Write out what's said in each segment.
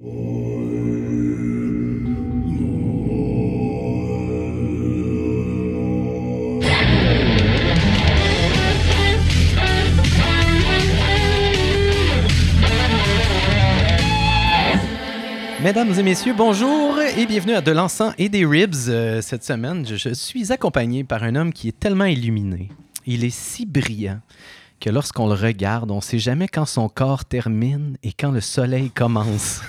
Mesdames et messieurs, bonjour et bienvenue à De l'encens et des ribs. Euh, cette semaine, je, je suis accompagné par un homme qui est tellement illuminé. Il est si brillant que lorsqu'on le regarde, on ne sait jamais quand son corps termine et quand le soleil commence.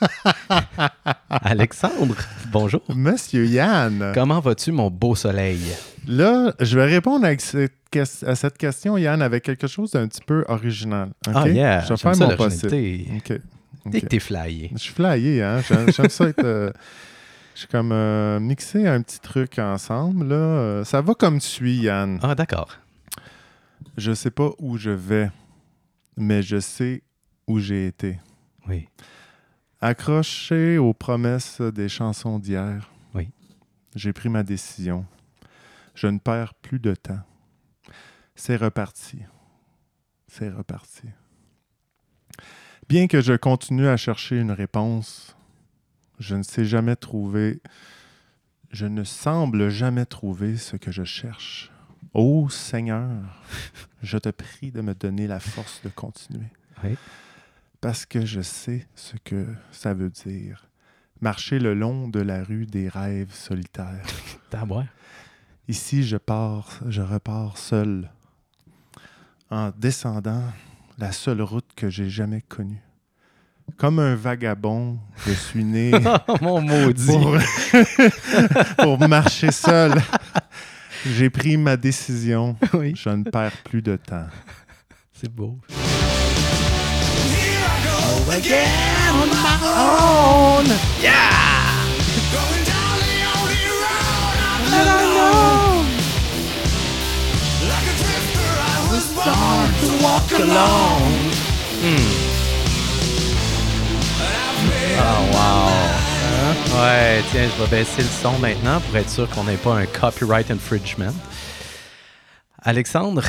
Alexandre, bonjour. Monsieur Yann. Comment vas-tu, mon beau soleil? Là, je vais répondre à cette, ques- à cette question, Yann, avec quelque chose d'un petit peu original. OK? Ah, yeah. Je vais faire mon possible. OK. Dès OK. que t'es flyé. Je suis flyé, hein? J'aime ça être. euh, je suis comme euh, mixé un petit truc ensemble. Là. Euh, Ça va comme suit, Yann. Ah, d'accord. Je sais pas où je vais, mais je sais où j'ai été. Oui. Accroché aux promesses des chansons d'hier. Oui. J'ai pris ma décision. Je ne perds plus de temps. C'est reparti. C'est reparti. Bien que je continue à chercher une réponse, je ne sais jamais trouver, je ne semble jamais trouver ce que je cherche. Ô Seigneur, je te prie de me donner la force de continuer. Oui. Parce que je sais ce que ça veut dire. Marcher le long de la rue des rêves solitaires. Ici, je pars, je repars seul, en descendant la seule route que j'ai jamais connue. Comme un vagabond, je suis né Oh, mon maudit. pour, pour marcher seul. J'ai pris ma décision. Oui, Je ne perds plus de temps. c'est beau. Oh, wow. Ouais, tiens, je vais baisser le son maintenant pour être sûr qu'on n'ait pas un copyright infringement. Alexandre,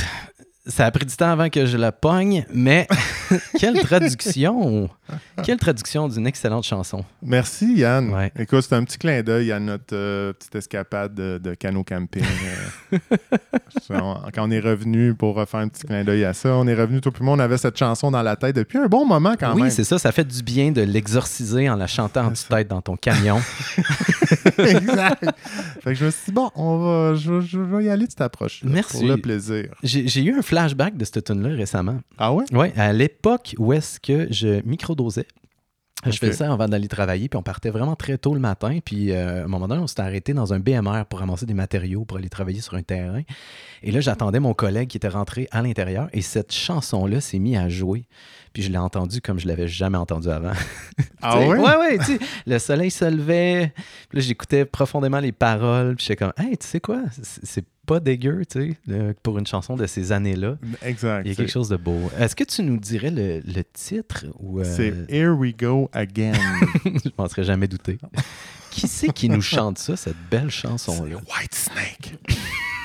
ça a pris du temps avant que je la pogne, mais quelle traduction! Quelle traduction d'une excellente chanson. Merci, Yann. Ouais. Écoute, c'est un petit clin d'œil à notre euh, petite escapade de, de canot camping. euh. On- quand on est revenu pour refaire un petit clin d'œil à ça, on est revenu, tout le monde avait cette chanson dans la tête depuis un bon moment quand oui, même. c'est ça, ça fait du bien de l'exorciser en la chantant en tête dans ton camion. exact. Fait que je me suis dit, bon, on va, je, je vais y aller de cette approche Merci. pour le plaisir. J'ai eu un flashback de cette tune-là récemment. Ah ouais? Oui, à l'époque où est-ce que je microdosais. Je faisais ça avant d'aller travailler, puis on partait vraiment très tôt le matin. Puis euh, à un moment donné, on s'était arrêté dans un BMR pour ramasser des matériaux pour aller travailler sur un terrain. Et là, j'attendais mon collègue qui était rentré à l'intérieur et cette chanson-là s'est mise à jouer. Puis je l'ai entendue comme je l'avais jamais entendue avant. Ah sais, ouais? Ouais, tu le soleil se levait. Puis là, j'écoutais profondément les paroles. Puis j'étais comme, hey, tu sais quoi? C'est pas dégueu, tu sais, pour une chanson de ces années-là. Exact. Il y a quelque chose de beau. Est-ce que tu nous dirais le, le titre ou euh, C'est Here We Go Again. je m'en serais jamais douté. Qui c'est qui nous chante ça, cette belle chanson-là? White Snake.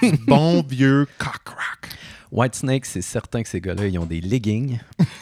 Bon vieux cock rock. Whitesnake, c'est certain que ces gars-là, ils ont des leggings,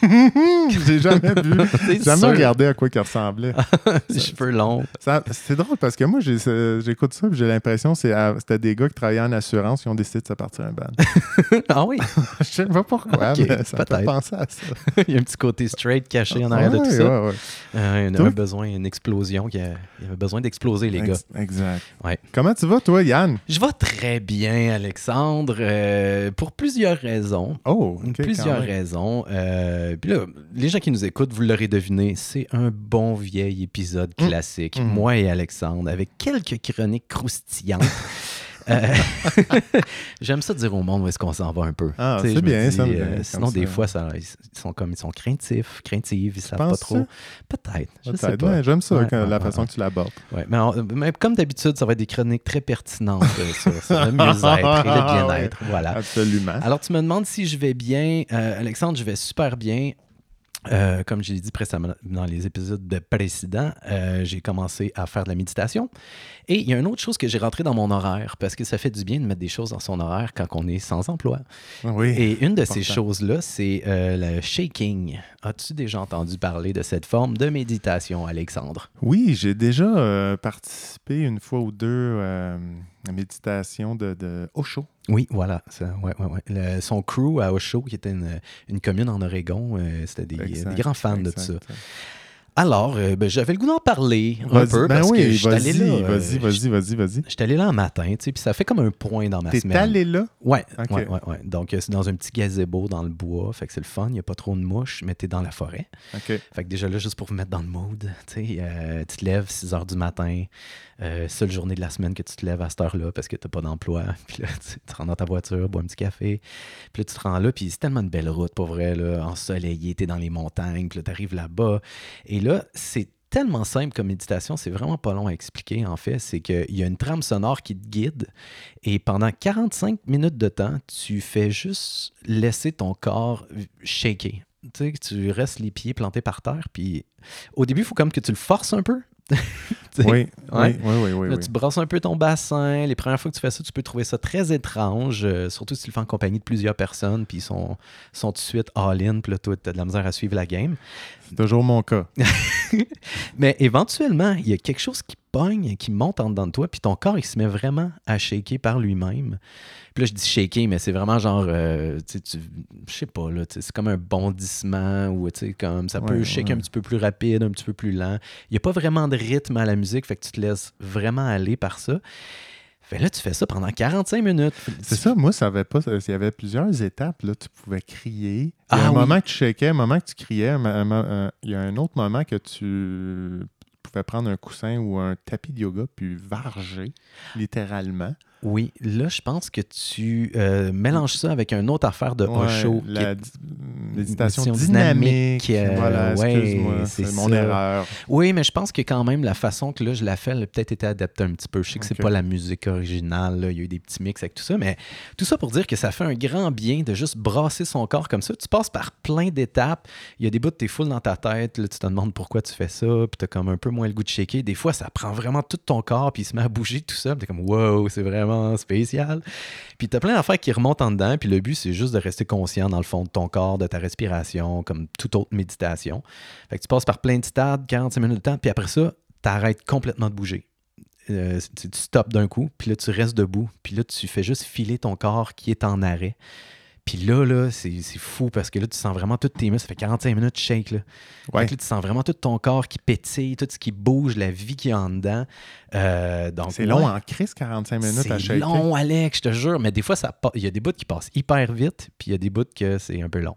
J'ai jamais vu. Jamais sûr. regardé à quoi il ressemblait. des cheveux longs. C'est drôle parce que moi, j'écoute ça et j'ai l'impression que c'était des gars qui travaillaient en assurance qui ont décidé de se partir un band. ah oui, Je sais pas pourquoi, Ok, mais ça fait peut-être. penser à ça. il y a un petit côté straight caché en arrière de Ouais, tout ça. ouais, ouais. Euh, il y Toi? avait besoin, une explosion. Il y avait besoin d'exploser, les gars. Ex- Exact. Ouais. Comment tu vas, toi, Yann? Je vais très bien, Alexandre, euh, pour plusieurs raisons. Oh, Plusieurs raisons. Euh, puis là, les gens qui nous écoutent, vous l'aurez deviné, c'est un bon vieil épisode Mm. classique. Mm. Moi et Alexandre, avec quelques chroniques croustillantes. Euh, J'aime ça dire au monde où est-ce qu'on s'en va un peu. Ah, c'est bien, dis, ça me euh, sinon, des fois, ça- ils sont comme ils sont craintifs, craintives, ils savent pas trop. Peut-être. Je sais Peut-être, pas. ouais, J'aime ça, Ouais, que- ouais, la ouais, façon que tu l'abordes. Mais, comme d'habitude, ça va être des chroniques très pertinentes euh, sur, sur le mieux-être et le bien-être. Voilà. Absolument. Alors, tu me demandes si je vais bien. Euh, Alexandre, je vais super bien. Euh, comme j'ai dit précédemment dans les épisodes de précédents, euh, j'ai commencé à faire de la méditation. Et il y a une autre chose que j'ai rentré dans mon horaire, parce que ça fait du bien de mettre des choses dans son horaire quand on est sans emploi. Oui. Et une de ces choses-là, c'est euh, le shaking. As-tu déjà entendu parler de cette forme de méditation, Alexandre? Oui, j'ai déjà euh, participé une fois ou deux euh, à méditation de, de Osho. Oui, voilà. Ça, ouais, ouais, ouais. Le- son crew à Osho, qui était une, une commune en Oregon, euh, c'était des, des grands fans de ça. Alors, euh, ben, j'avais le goût d'en parler un peu ben parce que oui, je suis allé vas-y, là. euh, vas-y, vas-y, vas-y, vas-y. J'étais allé là un matin, tu sais, puis ça fait comme un point dans ma T'es semaine. allé là? Ouais, Ok. ouais, ouais, ouais. Donc, euh, c'est dans un petit gazebo dans le bois. Fait que c'est le fun. Il n'y a pas trop de mouches, mais t'es dans la forêt. OK. Fait que déjà là, juste pour vous mettre dans le mood, tu sais, euh, tu te lèves 6 heures du matin, euh, seule journée de la semaine que tu te lèves à cette heure-là parce que t'as pas d'emploi. Puis là, tu, tu rentres dans ta voiture, bois un petit café. Puis là, tu te rends là, puis c'est tellement une belle route, pour vrai, là, ensoleillé, t'es dans les montagnes, puis là, t'arrives là-bas. Et là, c'est tellement simple comme méditation, c'est vraiment pas long à expliquer, en fait. C'est qu'il y a une trame sonore qui te guide et pendant 45 minutes de temps, tu fais juste laisser ton corps shaker. Tu sais, que tu restes les pieds plantés par terre, puis au début, il faut comme que tu le forces un peu. Oui, Ouais. oui, oui, oui, oui. Là, oui. tu brosses un peu ton bassin. Les premières fois que tu fais ça, tu peux trouver ça très étrange, euh, surtout si tu le fais en compagnie de plusieurs personnes, puis ils sont, sont tout de suite all-in, puis là, toi, tu as de la misère à suivre la game. C'est toujours mon cas. Mais éventuellement, il y a quelque chose qui pogne, qui monte en dedans de toi, puis ton corps, il se met vraiment à shaker par lui-même. Puis là, je dis shaker, mais c'est vraiment genre, euh, tu sais, je sais pas, là, c'est comme un bondissement, ou tu sais, comme ça peut Ouais, shaker ouais. un petit peu plus rapide, un petit peu plus lent. Il n'y a pas vraiment de rythme à la musique, fait que tu te laisses vraiment aller par ça. Fait là, tu fais ça pendant 45 minutes. C'est ça, moi, ça avait pas. Il y avait plusieurs étapes. Là. Tu pouvais crier. Il y a Ah un oui. moment que tu shakais, un moment que tu criais. il y a un autre moment que tu pouvais prendre un coussin ou un tapis de yoga puis varger, littéralement. Oui, là, je pense que tu euh, mélanges ça avec une autre affaire de Ouais, Osho. qui la est- méditation dynamique. dynamique, euh, voilà, ouais, excuse-moi, c'est c'est mon ça. erreur. Oui, mais je pense que quand même, la façon que là, je la fais, elle a peut-être été adaptée un petit peu. Je sais que c'est Ok. pas la musique originale, là. il y a eu des petits mix avec tout ça, mais tout ça pour dire que ça fait un grand bien de juste brasser son corps comme ça. Tu passes par plein d'étapes. Il y a des bouts de t'es full dans ta tête, là, tu te demandes pourquoi tu fais ça, puis t'as comme un peu moins le goût de shaker. Des fois, ça prend vraiment tout ton corps, puis il se met à bouger tout ça, puis t'es comme wow, c'est vraiment spécial. Puis t'as plein d'affaires qui remontent en dedans, puis le but, c'est juste de rester conscient dans le fond de ton corps, de ta respiration, comme toute autre méditation. Fait que tu passes par plein de stades, 45 minutes de temps, puis après ça, t'arrêtes complètement de bouger. Euh, tu, tu stops d'un coup, puis là, tu restes debout, puis là, tu fais juste filer ton corps qui est en arrêt. Puis là, là, c'est c'est fou parce que là, tu sens vraiment toutes tes muscles. Ça fait 45 minutes, shake, là. Ouais. Que là, tu sens vraiment tout ton corps qui pétille, tout ce qui bouge, la vie qui est en dedans. Euh, donc, C'est long en crise, 45 minutes à C'est shaker. long, Alex, je te jure. Mais des fois, il y a des bouts qui passent hyper vite, puis il y a des bouts que c'est un peu long.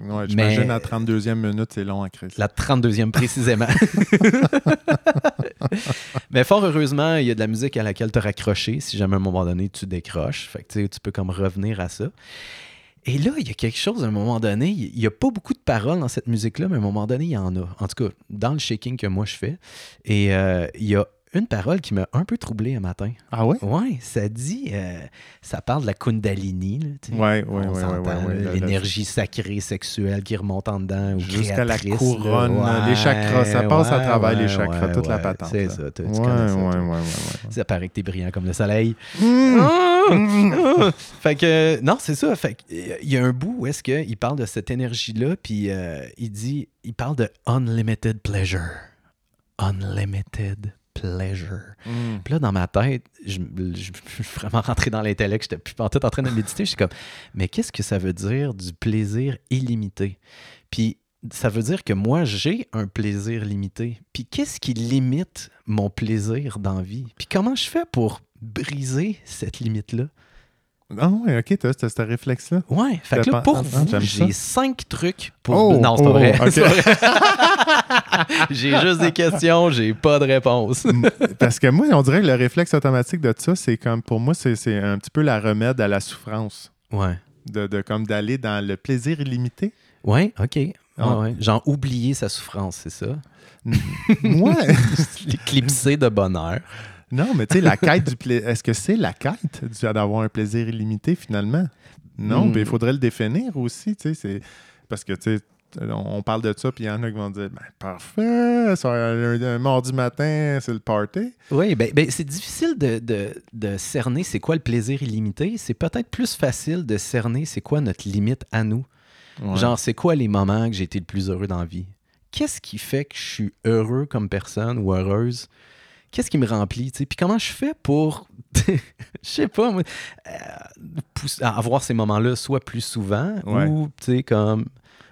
Ouais, J'imagine à 32e minute, c'est long en crise. La 32e précisément. Mais fort heureusement, il y a de la musique à laquelle te raccrocher si jamais à un moment donné tu décroches. Fait que tu peux comme revenir à ça. Et là, il y a quelque chose à un moment donné, il n'y a pas beaucoup de paroles dans cette musique-là, mais à un moment donné, il y en a. En tout cas, dans le shaking que moi je fais. Et euh, il y a une parole qui m'a un peu troublé un matin. Ah ouais? Ouais, ça dit, euh, ça parle de la Kundalini. là, la- la- L'énergie sacrée sexuelle qui remonte en dedans. Jusqu'à la couronne, les chakras, ça passe à ouais, travers les chakras, toute la patente. C'est ça, tu, connais ça. toi. Ça paraît que t'es brillant comme le soleil. Mmh. fait que, non, c'est ça. Fait euh, il y a un bout où est-ce qu'il parle de cette énergie-là, puis euh, il dit, il parle de unlimited pleasure. Unlimited pleasure. Mmh. Puis là, dans ma tête, je, je- je suis vraiment rentré dans l'intellect. J'étais plus en tout en train de méditer. Je suis comme, mais qu'est-ce que ça veut dire du plaisir illimité? Puis ça veut dire que moi, j'ai un plaisir limité. Puis qu'est-ce qui limite mon plaisir dans vie? Puis comment je fais pour briser cette limite-là? Ah ouais, ok, t'as ce réflexe-là. Ouais, fait que là, pour ah, vous, j'aime j'ai cinq trucs pour... Oh, non, c'est pas oh, vrai. pas j'ai juste des questions, j'ai pas de réponse. Parce que moi, on dirait que le réflexe automatique de ça, c'est comme, pour moi, c'est c'est un petit peu la remède à la souffrance. Ouais. De, de comme d'aller dans le plaisir illimité. Ouais, OK. Ah. ouais. Genre oublier sa souffrance, c'est ça? Moi, L'éclipser de bonheur. Non, mais tu sais, la quête du plaisir. Est-ce que c'est la quête d'avoir un plaisir illimité finalement? Non, Hmm. mais il faudrait le définir aussi, tu sais. c'est- Parce que, tu sais, on parle de ça, puis il y en a qui vont dire ben, parfait, un, un mardi matin, c'est le party. Oui, ben, ben, c'est difficile de, de- de cerner c'est quoi le plaisir illimité. C'est peut-être plus facile de cerner c'est quoi notre limite à nous. Ouais. Genre, c'est quoi les moments que j'ai été le plus heureux dans la vie? Qu'est-ce qui fait que je suis heureux comme personne ou heureuse? Qu'est-ce qui me remplit? tu sais? Puis comment je fais pour, je sais pas, moi, euh, pousser- avoir ces moments-là soit plus souvent Ouais. ou, tu sais, comme...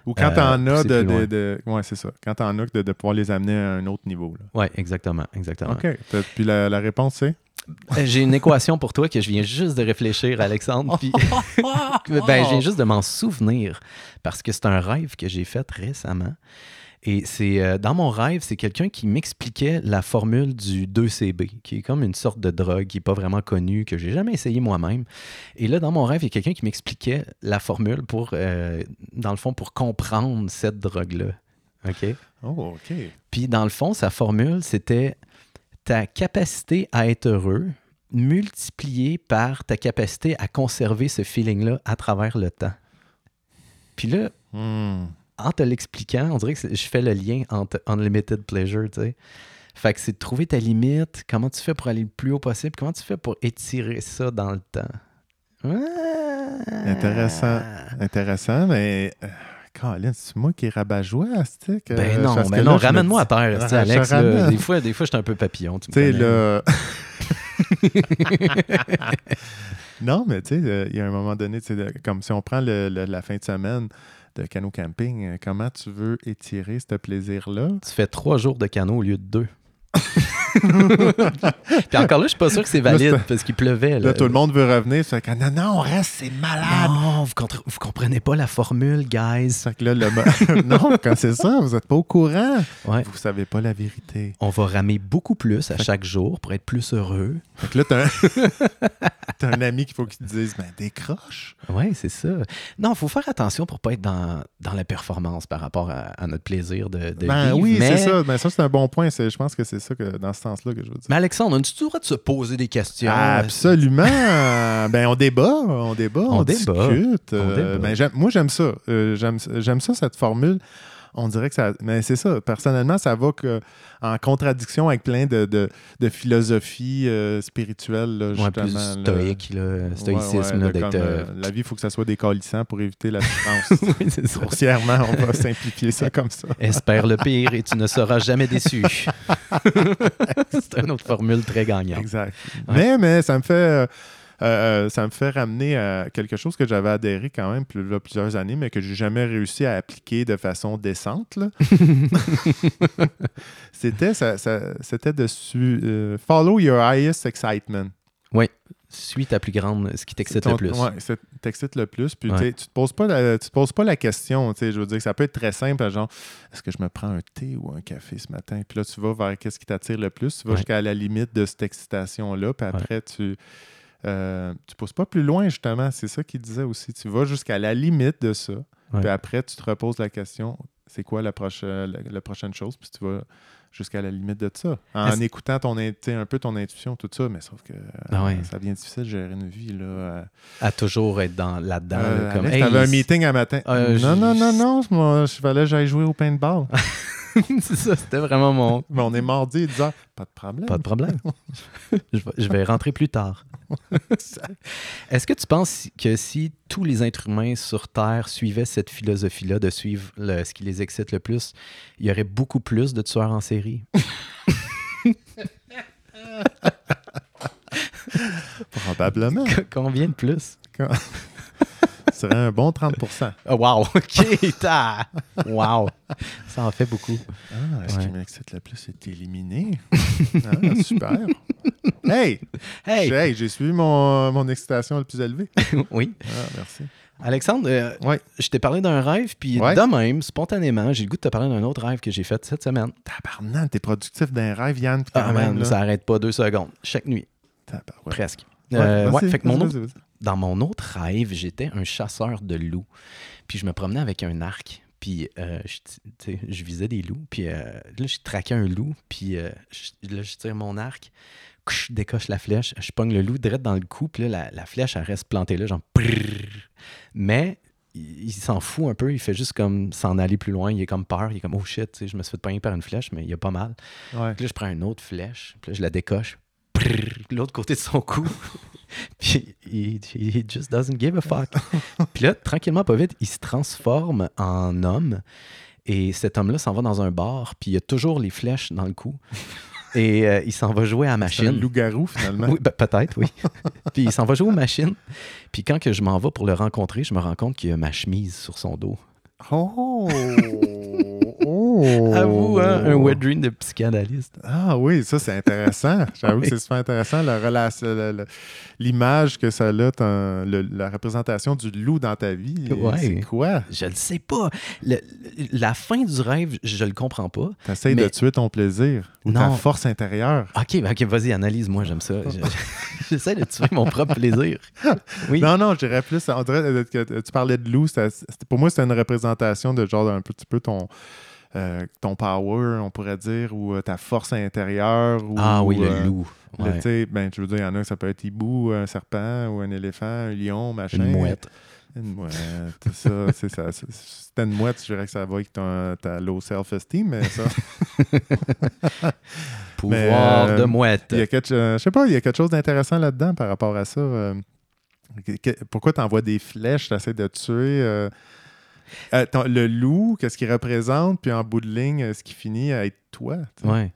Ou quand Euh, t'en as pousser de, de, de- Ouais, c'est ça. Quand t'en as de, de pouvoir les amener à un autre niveau. Ouais, exactement, exactement. OK. Puis la, la réponse, c'est? Euh, J'ai une équation pour toi que je viens juste de réfléchir, Alexandre. Puis, ben, je viens juste de m'en souvenir parce que c'est un rêve que j'ai fait récemment. Et c'est euh, dans mon rêve, c'est quelqu'un qui m'expliquait la formule du 2CB, qui est comme une sorte de drogue qui n'est pas vraiment connue, que j'ai jamais essayé moi-même. Et là, dans mon rêve, il y a quelqu'un qui m'expliquait la formule pour, euh, dans le fond, pour comprendre cette drogue-là. OK? Oh, OK. Puis dans le fond, sa formule, c'était ta capacité à être heureux multipliée par ta capacité à conserver ce feeling-là à travers le temps. Puis là, Hmm. En te l'expliquant, on dirait que je fais le lien entre unlimited pleasure, tu sais. Fait que c'est de trouver ta limite, comment tu fais pour aller le plus haut possible, comment tu fais pour étirer ça dans le temps? Ah! Intéressant. Intéressant, mais. euh, Colin, c'est moi qui rabat-joie. Ben non, parce que ben non, je me ramène-moi à terre, sais, Alex. là. des fois, des fois, je suis un peu papillon. Tu sais, là. non, mais tu sais, euh, il y a un moment donné, tu sais, de- comme si on prend le- le- la fin de semaine de canot camping, euh, comment tu veux étirer ce plaisir-là? Tu fais trois jours de canot au lieu de deux. Puis encore là, je suis pas sûr que c'est valide Là, parce qu'il pleuvait. Là, Là, tout le monde veut revenir, fait que non, non, on reste, c'est malade! Non, vous, vous comprenez pas la formule, guys. Fait que là, le non, quand c'est ça, vous n'êtes pas au courant. Ouais. Vous savez pas la vérité. On va ramer beaucoup plus à chaque jour pour être plus heureux. Fait que là, t'as un... t'as un ami qu'il faut qu'il te dise, ben décroche. Oui, c'est ça. Non, il faut faire attention pour pas être dans, dans la performance par rapport à, à notre plaisir de, de Ben vivre. oui, mais, c'est ça. Ben ça, c'est un bon point. C'est- Je pense que c'est ça que dans ce sens-là que je veux dire. Mais Alexandre, on a-tu le droit de se poser des questions? Absolument. ben, on débat, on débat, on, On débat. discute. On Euh, débat. ben, moi, j'aime ça. Euh, j'aime ça, cette formule. On dirait que ça. Mais c'est ça. Personnellement, ça va que, en contradiction avec plein de, de, de philosophies euh, spirituelles, là, Ouais, plus justement. là. stoïque, là, stoïcisme, Ouais, ouais, là, de d'être... comme, euh, euh, la vie, il faut que ça soit décalissant pour éviter la souffrance. oui. Grossièrement, on va simplifier ça comme ça. Espère le pire et tu ne seras jamais déçu. c'est une autre formule très gagnante. Exact. Mais, mais ça me fait. euh, euh, ça me fait ramener à quelque chose que j'avais adhéré quand même plus, là, plusieurs années, mais que j'ai jamais réussi à appliquer de façon décente. c'était ça, ça- c'était de su- euh, follow your highest excitement. Suis ta plus grande, ce qui t'excite Ton- le plus. Ça t'excite le plus. Puis Ouais. tu te poses pas la, tu te poses pas la question. Je veux dire que ça peut être très simple, genre est-ce que je me prends un thé ou un café ce matin? Puis là, tu vas vers qu'est-ce qui t'attire le plus. Tu vas Ouais. jusqu'à la limite de cette excitation-là. Puis après, tu euh, tu pousses pas plus loin, justement. C'est ça qu'il disait aussi. Tu vas jusqu'à la limite de ça. Ouais. Puis après, tu te reposes la question c'est quoi la, prochaine, la, la prochaine chose? Puis tu vas jusqu'à la limite de ça. En écoutant ton, un peu ton intuition, tout ça. Mais sauf que Ah ouais. euh, ça devient difficile de gérer une vie. Là, euh, À toujours être dans, là-dedans. là, euh, comme, Alex, hey, t'avais un meeting un matin. Euh, non, non, non, non, moi, je fallait que j'aille jouer au paintball. c'est ça, c'était vraiment mon. Mais on est mardi, 10 heures. Pas de problème. Pas de problème. je, vais, je vais rentrer plus tard. Est-ce que tu penses que si tous les êtres humains sur Terre suivaient cette philosophie-là de suivre le- ce qui les excite le plus, il y aurait beaucoup plus de tueurs en série? Probablement. Combien de plus? Ce serait un bon 30 Oh, wow! OK! ta- Wow! Ça en fait beaucoup. Ah, ce Ouais. qui m'excite le plus, c'est éliminé. Ah, super. Hey! Hey! J'ai hey, suivi mon, mon excitation le plus élevée. oui. Ah, merci. Alexandre, euh, Ouais. je t'ai parlé d'un rêve, puis Ouais. de même, spontanément, j'ai le goût de te parler d'un autre rêve que j'ai fait cette semaine. Tabarnak, t'es productif d'un rêve, Yann. Quand Ah, même, man, ça arrête pas deux secondes. Chaque nuit, presque. Ouais, Euh, fait que mon autre- dans mon autre rêve, j'étais un chasseur de loups. Puis je me promenais avec un arc. Puis euh, je, visais des loups. Puis là, je traquais un loup. Puis je- là, je tire mon arc. Je décoche la flèche. Je pogne le loup direct dans le cou. Puis là, la, la flèche, elle reste plantée là, genre. prrrr. Mais il, il s'en fout un peu. Il fait juste comme s'en aller plus loin. Il est comme peur. Il est comme, oh shit, je me suis fait pogner par une flèche, mais il a pas mal. Ouais. Puis là, je prends une autre flèche. Puis là, je la décoche. L'autre côté de son cou. puis il, he just doesn't give a fuck. puis là, tranquillement, pas vite, il se transforme en homme. Et cet homme-là s'en va dans un bar. Puis il a toujours les flèches dans le cou. Et euh, il s'en va jouer à la C'est un machine. loup-garou, finalement. Oui, ben, peut-être, oui. puis il s'en va jouer aux machines. Puis quand que je m'en vais pour le rencontrer, je me rends compte qu'il a ma chemise sur son dos. Oh! Oh! Avoue, hein, un wet dream de psychanalyste. Ah oui, ça c'est intéressant. J'avoue Oui. que c'est super intéressant l'image que ça a, le- la représentation du loup dans ta vie. Ouais. C'est quoi? Je le sais pas. Le- la fin du rêve, je le comprends pas. T'essayes Mais- de tuer ton plaisir ou ta Non. force intérieure. Ok, ben, ok, vas-y, analyse-moi, j'aime ça. Je- J'essaie de tuer mon propre plaisir. Oui. Non, non, je dirais plus. On dirait euh, que tu parlais de loup. c'était- pour moi, c'était une représentation de genre un petit peu ton, euh, ton power, on pourrait dire, ou euh, ta force intérieure. Ou, ah oui, le euh, loup. le- Ouais. tu sais, ben, je veux dire, il y en a, ça peut être hibou, un serpent, ou un éléphant, un lion, machin. Une mouette. Une mouette, ça, c'est ça. Si c'était une mouette, je dirais que ça va avec ton, ta low self-esteem, mais ça. Pouvoir euh, de mouette. Il y a quelque, euh, je sais pas, il y a quelque chose d'intéressant là-dedans par rapport à ça. euh, que- pourquoi tu envoies des flèches, tu essaies de tuer euh, ton- le loup, qu'est-ce qu'il représente, puis en bout de ligne, euh, ce qui finit à être toi. Ouais.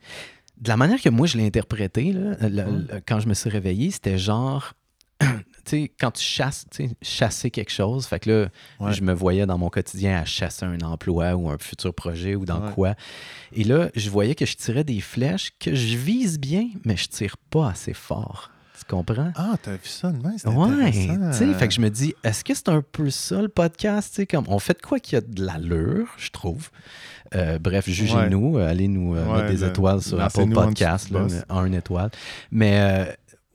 De la manière que moi je l'ai interprété, là, le- Ouais. le- quand je me suis réveillé, c'était genre. tu sais, quand tu chasses, chasser quelque chose, fait que là, Ouais. je me voyais dans mon quotidien à chasser un emploi ou un futur projet ou dans Ouais. quoi. Et là, je voyais que je tirais des flèches que je vise bien, mais je tire pas assez fort. Tu comprends? Ah, t'as vu ça de même, c'est Ouais, tu sais, fait que je me dis, est-ce que c'est un peu ça le podcast? Tu sais, comme, on fait de quoi qui a de l'allure, je trouve. Euh, bref, jugez-nous, euh, allez nous euh, Ouais, mettre des le- étoiles sur Apple lancez-nous en Podcast, là, un étoile. Mais euh,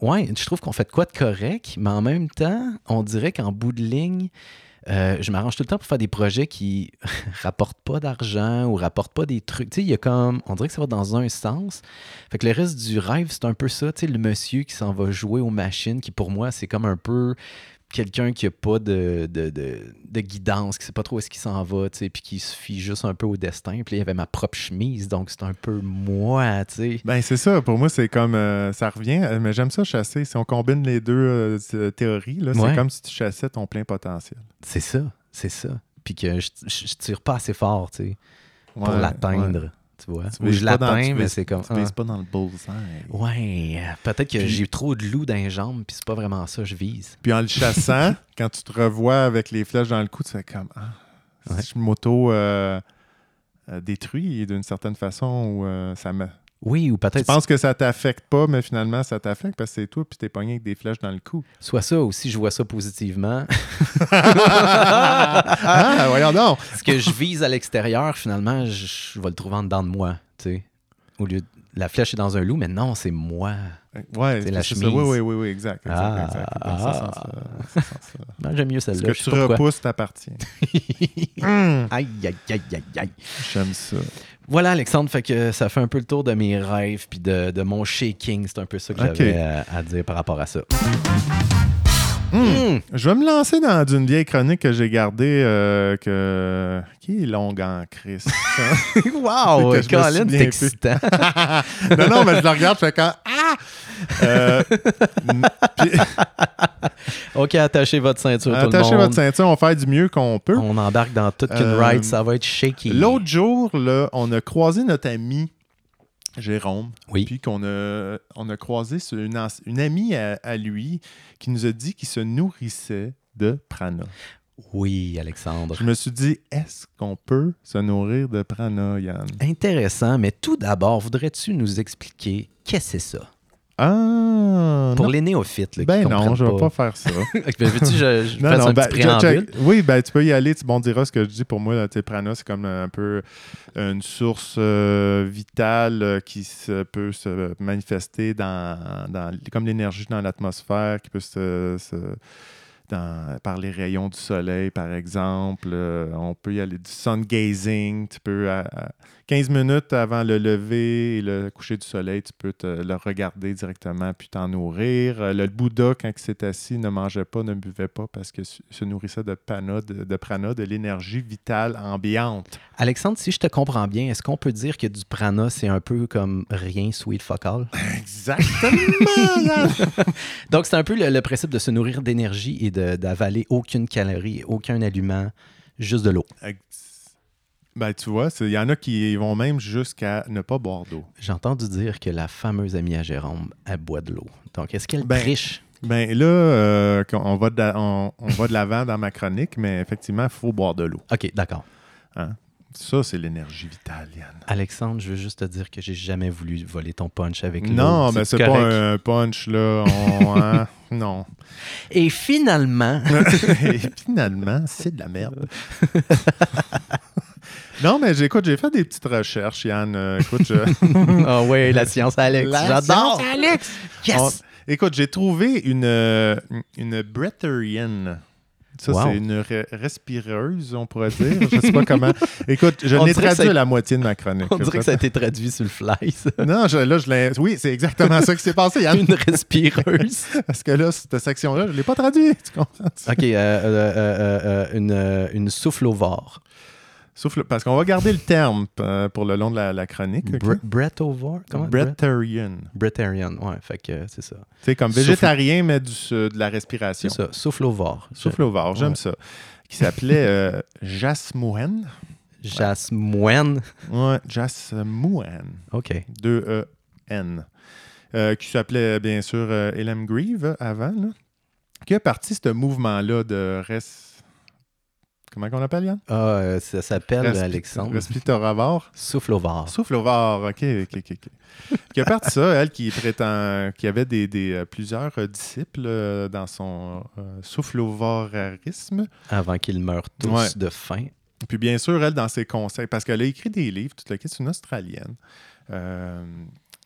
ouais, je trouve qu'on fait de quoi de correct, mais en même temps, on dirait qu'en bout de ligne, euh, je m'arrange tout le temps pour faire des projets qui rapportent pas d'argent ou rapportent pas des trucs. Tu sais, il y a comme. On dirait que ça va dans un sens. Fait que le reste du rêve, c'est un peu ça. Tu sais, le monsieur qui s'en va jouer aux machines, qui pour moi, c'est comme un peu quelqu'un qui a pas de, de, de, de guidance, qui sait pas trop où est-ce qu'il s'en va, tu sais, puis qui se fie juste un peu au destin. Puis il y avait ma propre chemise, donc c'est un peu moi, tu sais. Ben, c'est ça. Pour moi, c'est comme. euh, ça revient. euh, Mais j'aime ça chasser. Si on combine les deux euh, théories, là, c'est comme si tu chassais ton plein potentiel. C'est ça, c'est ça. Puis que je, je, je tire pas assez fort, tu sais, pour Ouais, l'atteindre, vois. Tu Ou vises je l'atteins, tu mais c'est comme... Tu vises ah. pas dans le bullseye. Ouais, peut-être que Puis- j'ai trop de loups dans les jambes, puis c'est pas vraiment ça que je vise. Puis en le chassant, quand tu te revois avec les flèches dans le cou, tu fais comme Ah, si je m'auto euh, euh, d'une certaine façon ou euh, ça me. Oui, ou Tu peut-être penses que ça t'affecte pas, mais finalement ça t'affecte parce que c'est toi puis t'es pogné avec des flèches dans le cou. soit ça, ou si je vois ça positivement. ah, voyons donc! Ce que je vise à l'extérieur, finalement, je, vais le trouver en dedans de moi, tu sais. Au lieu de... La flèche est dans un loup, mais non, c'est moi. Ouais, C'est la ça. chemise. Oui, oui, oui, oui, exact. exact, Ah, exact. Ce ah. ce. Non, J'aime mieux Ce celle-là. que je tu repousses t'appartient. Hum, Aïe, aïe, aïe, aïe, aïe. J'aime ça. Voilà, Alexandre, fait que ça fait un peu le tour de mes rêves puis de, de mon shaking. C'est un peu ça que j'avais à, à dire par rapport à ça. Hum. Je vais me lancer dans une vieille chronique que j'ai gardée euh, que... qui est longue en crise. wow, Que Colin, c'est excitant. non, non, mais je le regarde, je fais quand. Ah! Euh, puis, OK, attachez votre ceinture, tout le attachez monde. votre ceinture, on va faire du mieux qu'on peut. On embarque dans toute qu'une Euh, ride, ça va être shaky. L'autre jour, là, on a croisé notre ami Jérôme, Oui. puis qu'on a, on a croisé sur une, anci- une amie à, à lui qui nous a dit qu'il se nourrissait de prana. Oui, Alexandre. Je me suis dit, est-ce qu'on peut se nourrir de prana, Yann? Intéressant, mais tout d'abord, voudrais-tu nous expliquer qu'est-ce que c'est ça? Ah! Pour non. les néophytes. Là, Ben non, je vais pas faire ça. Ben, Veux-tu que je, je Non, un ben, petit. Oui, ben, tu peux y aller. Tu bon, diras ce que je dis pour moi. Tu sais, prana, c'est comme un peu une source euh, vitale euh, qui se- peut se manifester dans, dans- comme l'énergie dans l'atmosphère, qui peut se. se- dans- par les rayons du soleil, par exemple. Euh, on peut y aller du sun gazing. Tu peux euh, euh, 15 minutes avant le lever et le coucher du soleil, tu peux te, le regarder directement puis t'en nourrir. Euh, Le Bouddha, quand il s'est assis, ne mangeait pas, ne buvait pas parce que se nourrissait de, pana, de, de prana, de l'énergie vitale ambiante. Alexandre, si je te comprends bien, est-ce qu'on peut dire que du prana, c'est un peu comme rien sweet fuck all? Exactement! Donc, c'est un peu le, le principe de se nourrir d'énergie et de- d'avaler aucune calorie, aucun aliment, juste de l'eau. Ben, tu vois, il y en a qui vont même jusqu'à ne pas boire d'eau. J'ai entendu dire que la fameuse amie à Jérôme, elle boit de l'eau. Donc, est-ce qu'elle Ben, triche? Ben là, euh, on, va de on, on va de l'avant dans ma chronique, mais effectivement, il faut boire de l'eau. OK, d'accord. Ça, c'est l'énergie vitale, Yann. Alexandre, je veux juste te dire que j'ai jamais voulu voler ton punch avec l'eau. Non, mais c'est pas un punch, là. On- hein? Non. Et finalement, Et finalement, c'est de la merde. non, mais j'écoute, j'ai fait des petites recherches, Yann. Euh, écoute, je... ah ouais, la science Alex, j'adore. science Alex. Yes. On- écoute, j'ai trouvé une, euh, une. Ça, Wow. c'est une re- respireuse, on pourrait dire. Je sais pas comment. Écoute, je que traduit ça- la moitié de ma chronique. On dirait que ça a été traduit sur le fly, ça. Non, je- là, je l'ai. Oui, c'est exactement ça qui s'est passé, Yann. Une respireuse. Parce que là, cette section-là, je ne l'ai pas traduit. Tu comprends? OK, euh, euh, euh, euh, une, euh, une souffle-au-vort. Souffle, parce qu'on va garder le terme euh, pour le long de la, la chronique. ok? Bre- Brett-au-vort? Comment? Brett-. Brettarian, ouais, fait que c'est ça. C'est comme Souffle- végétarien, mais du, de la C'est respiration. ça, souffle-au-vort. Souffle au vent, j'aime Ouais. ça. Qui s'appelait euh, Jasmouen. Jasmoine. Ouais, Jasmouen. OK. 2-E-N. Euh, qui s'appelait bien sûr euh, Elam Grieve avant, là, qui a parti ce mouvement-là de res... Comment qu'on appelle, Yann? Ah, euh, ça s'appelle, Respi- Alexandre. Souffle au vent, ok, ok, ok. ok. qui a parti ça, elle qui prétend, qui avait des, des, euh, plusieurs euh, disciples dans son euh, souffle au vorarisme. Avant qu'ils meurent tous Ouais. de faim. Puis bien sûr, elle, dans ses conseils, parce qu'elle a écrit des livres, toute la question, c'est une Australienne. Euh,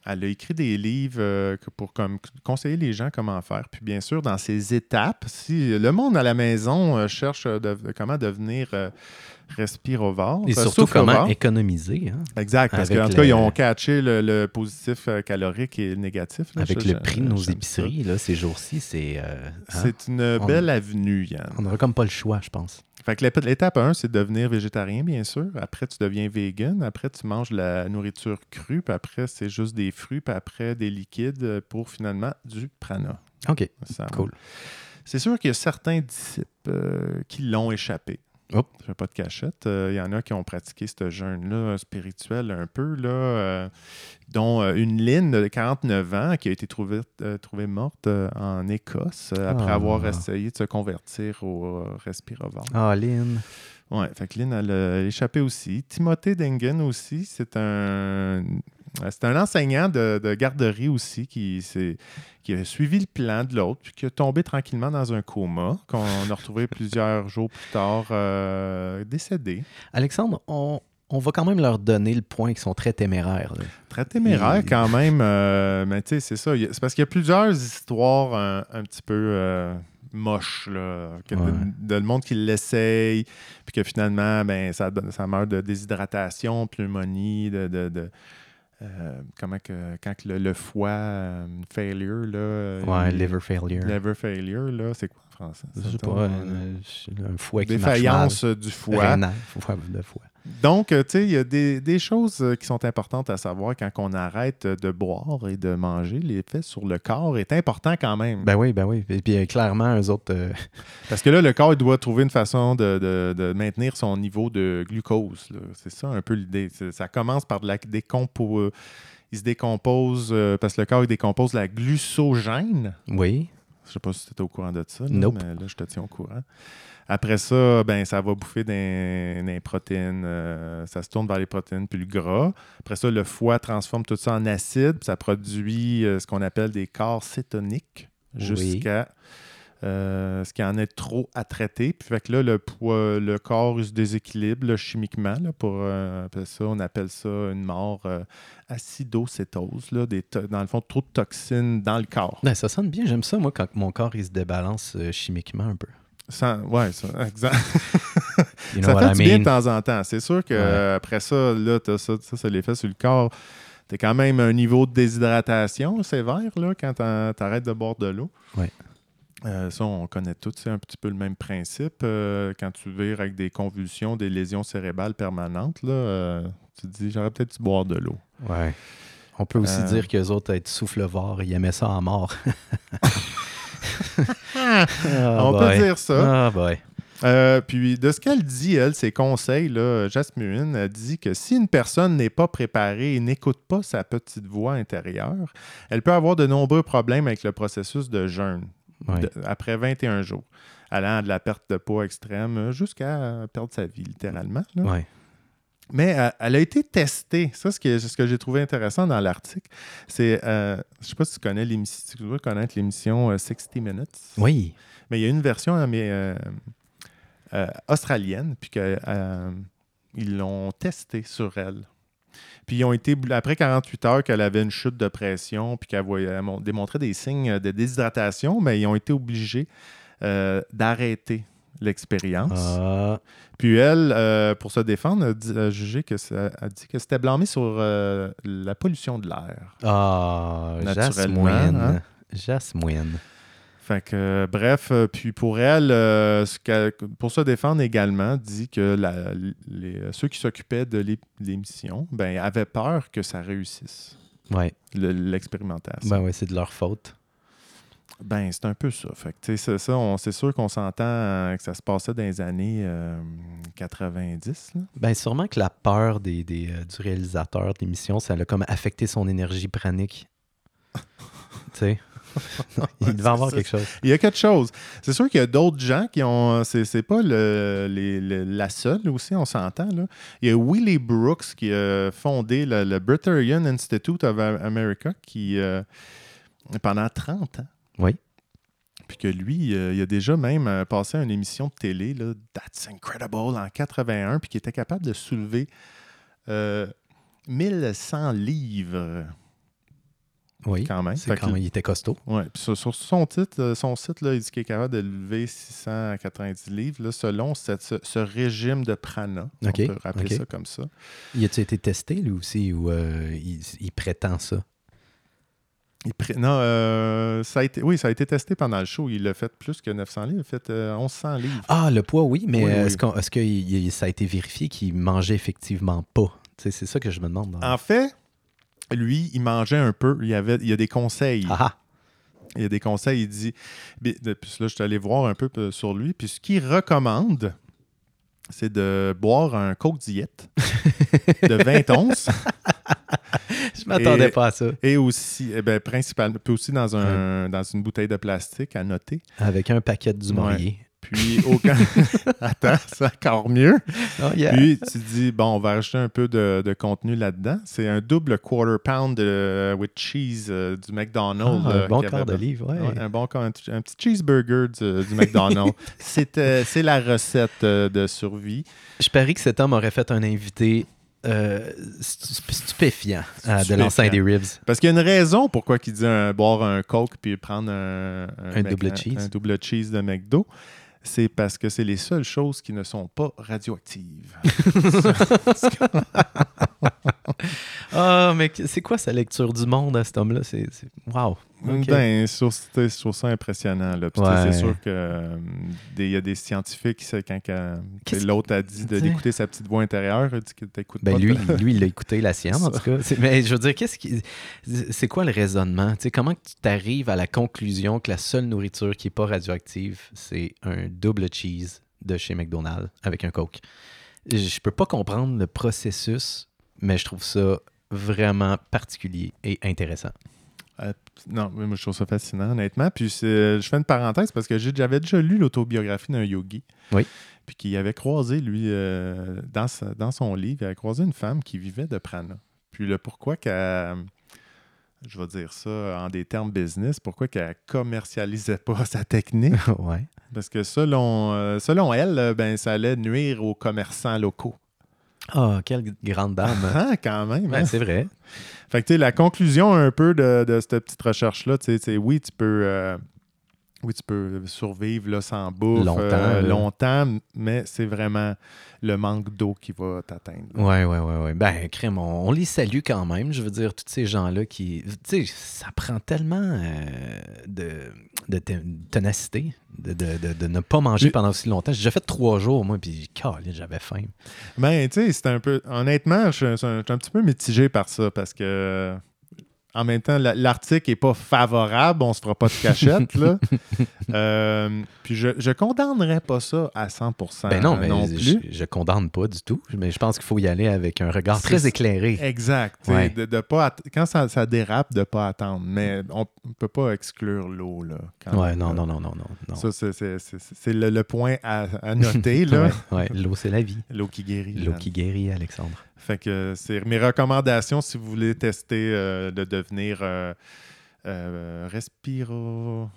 elle a écrit des livres euh, pour comme, conseiller les gens comment faire. Puis bien sûr, dans ses étapes, si le monde à la maison euh, cherche de- comment devenir euh, respirovore, Et euh, surtout, comment économiser hein, Exact, parce qu'en tout cas, ils ont catché le, le positif calorique et le négatif. là. avec Je- le prix de nos épiceries là, ces jours-ci. C'est, hein, C'est une On- belle avenue, Yann. On n'aura comme pas le choix, je pense. Fait que l'étape 1, c'est de devenir végétarien, bien sûr. Après, tu deviens vegan. Après, tu manges la nourriture crue. Puis après, c'est juste des fruits. Puis après, des liquides pour finalement du prana. OK, Ça- cool. C'est sûr qu'il y a certains disciples euh, qui l'ont échappé. Hop. Je fais pas de cachette. Euh, Il y en a qui ont pratiqué ce jeûne-là spirituel un peu, là, euh, dont euh, une Lynn de 49 ans qui a été trouvée, euh, trouvée morte euh, en Écosse euh, après Ah. avoir essayé de se convertir au euh, respirovore. Ah, Lynn. Ouais, fait que Lynn, elle a échappé aussi. Timothée Dengen aussi, c'est un, euh, c'est un enseignant de, de garderie aussi qui, a suivi le plan de l'autre, puis qui est tombé tranquillement dans un coma, qu'on a retrouvé plusieurs jours plus tard euh, décédé. Alexandre, on, on va quand même leur donner le point qu'ils sont très téméraires. là. Très téméraire Il- quand même, euh, mais tu sais, c'est ça. C'est parce qu'il y a plusieurs histoires euh, un, petit peu euh, moches, là, que de- Ouais. de, le monde qui l'essaye, puis que finalement, ben, ça, ça meurt de déshydratation, pneumonie, de. de- de, euh, comment que. Quand que le, le foie, euh, failure, là. euh, Ouais, il- liver failure. Liver failure, là, c'est quoi en français? Je sais pas, euh, un, un foie qui marche Défaillance mal. du foie. Rénal, foie de foie. Donc, euh, tu sais, il y a des, des choses euh, qui sont importantes à savoir quand on arrête de boire et de manger. L'effet sur le corps est important quand même. Ben oui, ben oui. Et puis euh, clairement, eux autres, euh, Parce que là, le corps il doit trouver une façon de, de- de maintenir son niveau de glucose. C'est ça un peu l'idée. Ça commence par de la décompo... Il se décompose euh, parce que le corps il décompose la glucogène. oui. Je sais pas si tu étais au courant de ça, là, Nope. mais là, je te tiens au courant. Après ça, ben, ça va bouffer des, des protéines. euh, ça se tourne vers les protéines puis le gras. Après ça, le foie transforme tout ça en acide. puis ça produit euh, ce qu'on appelle des corps cétoniques jusqu'à euh, ce qui en est trop à traiter. Puis fait que là, le, poids- le corps se déséquilibre là, chimiquement. Là, pour, euh, ça, on appelle ça une mort euh, acidocétose. Là, des dans le fond, trop de toxines dans le corps. Ben, ça sonne bien. J'aime ça, moi, quand mon corps il se débalance chimiquement un peu. Sans- ouais, ça, exact. You know ça fait I du bien de temps en temps. C'est sûr que Ouais. euh, après ça, là, t'as ça, ça, ça l'effet sur le corps. T'as quand même un niveau de déshydratation sévère là, quand t'arrêtes de boire de l'eau. Ouais. Euh, ça, on connaît tous, c'est un petit peu le même principe. Euh, quand tu vires avec des convulsions, des lésions cérébrales permanentes, là, euh, tu te dis, j'aurais peut-être dû boire de l'eau. Ouais. On peut aussi dire qu'eux autres, être soufflevores, ils aimaient ça en mort. Ah, on boy. peut dire ça. Ah, boy. Euh, puis de ce qu'elle dit, elle, ses conseils, là, Jasmine, elle dit que si une personne n'est pas préparée et n'écoute pas sa petite voix intérieure, elle peut avoir de nombreux problèmes avec le processus de jeûne de- après 21 jours, allant de la perte de poids extrême jusqu'à perdre sa vie, littéralement. là. Ouais. Mais euh, elle a été testée. Ça, ce que, ce que j'ai trouvé intéressant dans l'article, c'est, euh, je ne sais pas si tu connais l'émission, si tu dois connaître l'émission euh, 60 Minutes. Oui. Mais il y a une version euh, mais, euh, euh, australienne, puis qu'ils l'ont testée sur elle. Puis ils ont été, après 48 heures qu'elle avait une chute de pression, puis qu'elle démontrait des signes de déshydratation, mais ils ont été obligés euh, d'arrêter l'expérience. Ah, Puis elle, euh, pour se défendre, a, dit- a jugé que ça- a dit que c'était blâmé sur euh, la pollution de l'air. ah Naturellement, Jasmine. hein? Jasmine. Fait que, euh, bref, euh, puis pour elle, ce pour se défendre également, dit que la- les- ceux qui s'occupaient de l'é- l'émission ben, avaient peur que ça réussisse, Ouais. le- l'expérimentation. Ben ouais, c'est de leur faute. Ben, c'est un peu ça. Fait que, c'est ça, on- c'est sûr qu'on s'entend euh, que ça se passait dans les années euh, 90. là. Ben sûrement que la peur des, des, euh, du réalisateur d'émission, ça l'a comme affecté son énergie pranique. tu sais? Il devait avoir quelque chose. Il y a quelque chose. C'est sûr qu'il y a d'autres gens qui ont. C'est, c'est pas le, les- le- la seule aussi, on s'entend. Là. Il y a Willie Brooks qui a fondé le, le Britain Institute of America qui, euh, pendant 30 ans. Oui. Puis que lui, euh, il a déjà même euh, passé à une émission de télé, là, That's Incredible, en 81, puis qui était capable de soulever euh, 1100 livres Oui. quand même. Quand même, il était costaud. Ouais, puis sur, sur son, titre, euh, son site, là, il dit qu'il est capable de lever 690 livres là, selon cette- ce, ce régime de prana. On peut rappeler ça comme ça. Il a-tu été testé, lui aussi, ou il, il prétend ça? Non, euh, ça a été, oui, ça a été testé pendant le show. Il a fait plus que 900 livres. Il a fait euh, 1100 livres. Ah, le poids, oui, mais Oui, oui. est-ce, que il- ça a été vérifié qu'il mangeait effectivement pas? C'est ça que je me demande. dans- En fait, lui, il mangeait un peu. Il y, avait, il y a des conseils. Ah ah! Il y a des conseils. Il dit. Puis là, je suis allé voir un peu euh, sur lui. Puis ce qu'il recommande, c'est de boire un Coke Diet de 20 onces. Je m'attendais pas à ça. Et aussi, eh ben, principalement, puis aussi dans, un, dans une bouteille de plastique à noter. Avec un paquet du Ouais. Maurier. Puis, aucun. Attends, c'est encore mieux. Oh, yeah. Puis, tu dis, bon, on va rajouter un peu de, de contenu là-dedans. C'est un double quarter pound de- with cheese euh, du McDonald's. Ah, euh, un bon qui quart avait- de livre, ouais. Ouais, un bon quart- un, petit- un petit cheeseburger du, du McDonald's. c'est, euh, c'est la recette euh, de survie. Je parie que cet homme aurait fait un invité euh, stu- stupéfiant à de l'enceinte des ribs. Parce qu'il y a une raison pourquoi il dit un- boire un Coke puis prendre un, double cheese. un double cheese de McDo. C'est parce que c'est les seules choses qui ne sont pas radioactives. Ah, mais c'est quoi sa lecture du monde à cet homme-là? C'est, c'est... Wow! Ben, je trouve ça- je trouve ça impressionnant. Là. Ouais. C'est sûr qu'il y a des scientifiques, quand, l'autre a dit de- d'écouter sa petite voix intérieure, il dit que t'écoutes Ben pas. lui, lui, il a écouté la sienne, en tout cas. C'est- mais je veux dire, qu'est-ce qui. C'est quoi le raisonnement? Comment tu t'arrives à la conclusion que la seule nourriture qui n'est pas radioactive, c'est un double cheese de chez McDonald's avec un Coke? Je peux pas comprendre le processus, mais je trouve ça vraiment particulier et intéressant. Non, mais moi, je trouve ça fascinant, honnêtement. Puis je fais une parenthèse parce que j'avais déjà lu l'autobiographie d'un yogi. Oui. Puis qu'il avait croisé, lui, euh, dans, sa- dans son livre, il avait croisé une femme qui vivait de prana. Puis le pourquoi qu'elle. Je vais dire ça en des termes business, pourquoi qu'elle commercialisait pas sa technique? ouais. Parce que selon, euh, selon elle, euh, ben, ça allait nuire aux commerçants locaux. Ah, quelle grande dame. Ah, quand même. Hein? c'est vrai. Fait que, tu sais, la conclusion un peu de, de cette petite recherche-là, tu sais, c'est oui, tu peux, euh, oui, tu peux survivre là, sans bouffe Longtemps, euh, là. longtemps, mais c'est vraiment le manque d'eau qui va t'atteindre. Ouais, ouais, ouais, ouais. Ben, crème, on, on les salue quand même. Je veux dire, tous ces gens-là qui. Tu sais, ça prend tellement euh, de, de ténacité de, de- de- ne pas manger pendant aussi longtemps. J'ai déjà fait trois jours, moi, puis j'avais faim. Ben, tu sais, c'est un peu. Honnêtement, je, je suis un je suis un petit peu mitigé par ça parce que. En même temps, la- l'article n'est pas favorable, on se fera pas de cachette. là. Euh, puis je ne condamnerais pas ça à 100% Ben non, mais non je, plus. je condamne pas du tout. Mais je pense qu'il faut y aller avec un regard très éclairé. Exact. Ouais. De, de pas quand ça, ça dérape, de ne pas attendre. Mais on ne peut pas exclure l'eau. Là, Ouais, même, non, là. non, non, non, non. non. Ça, c'est- le, le point à, à noter. là. Ouais, ouais, l'eau, c'est la vie. L'eau qui guérit. L'eau qui guérit, Alexandre. Fait que c'est mes recommandations si vous voulez tester euh, de devenir euh, euh, respiro.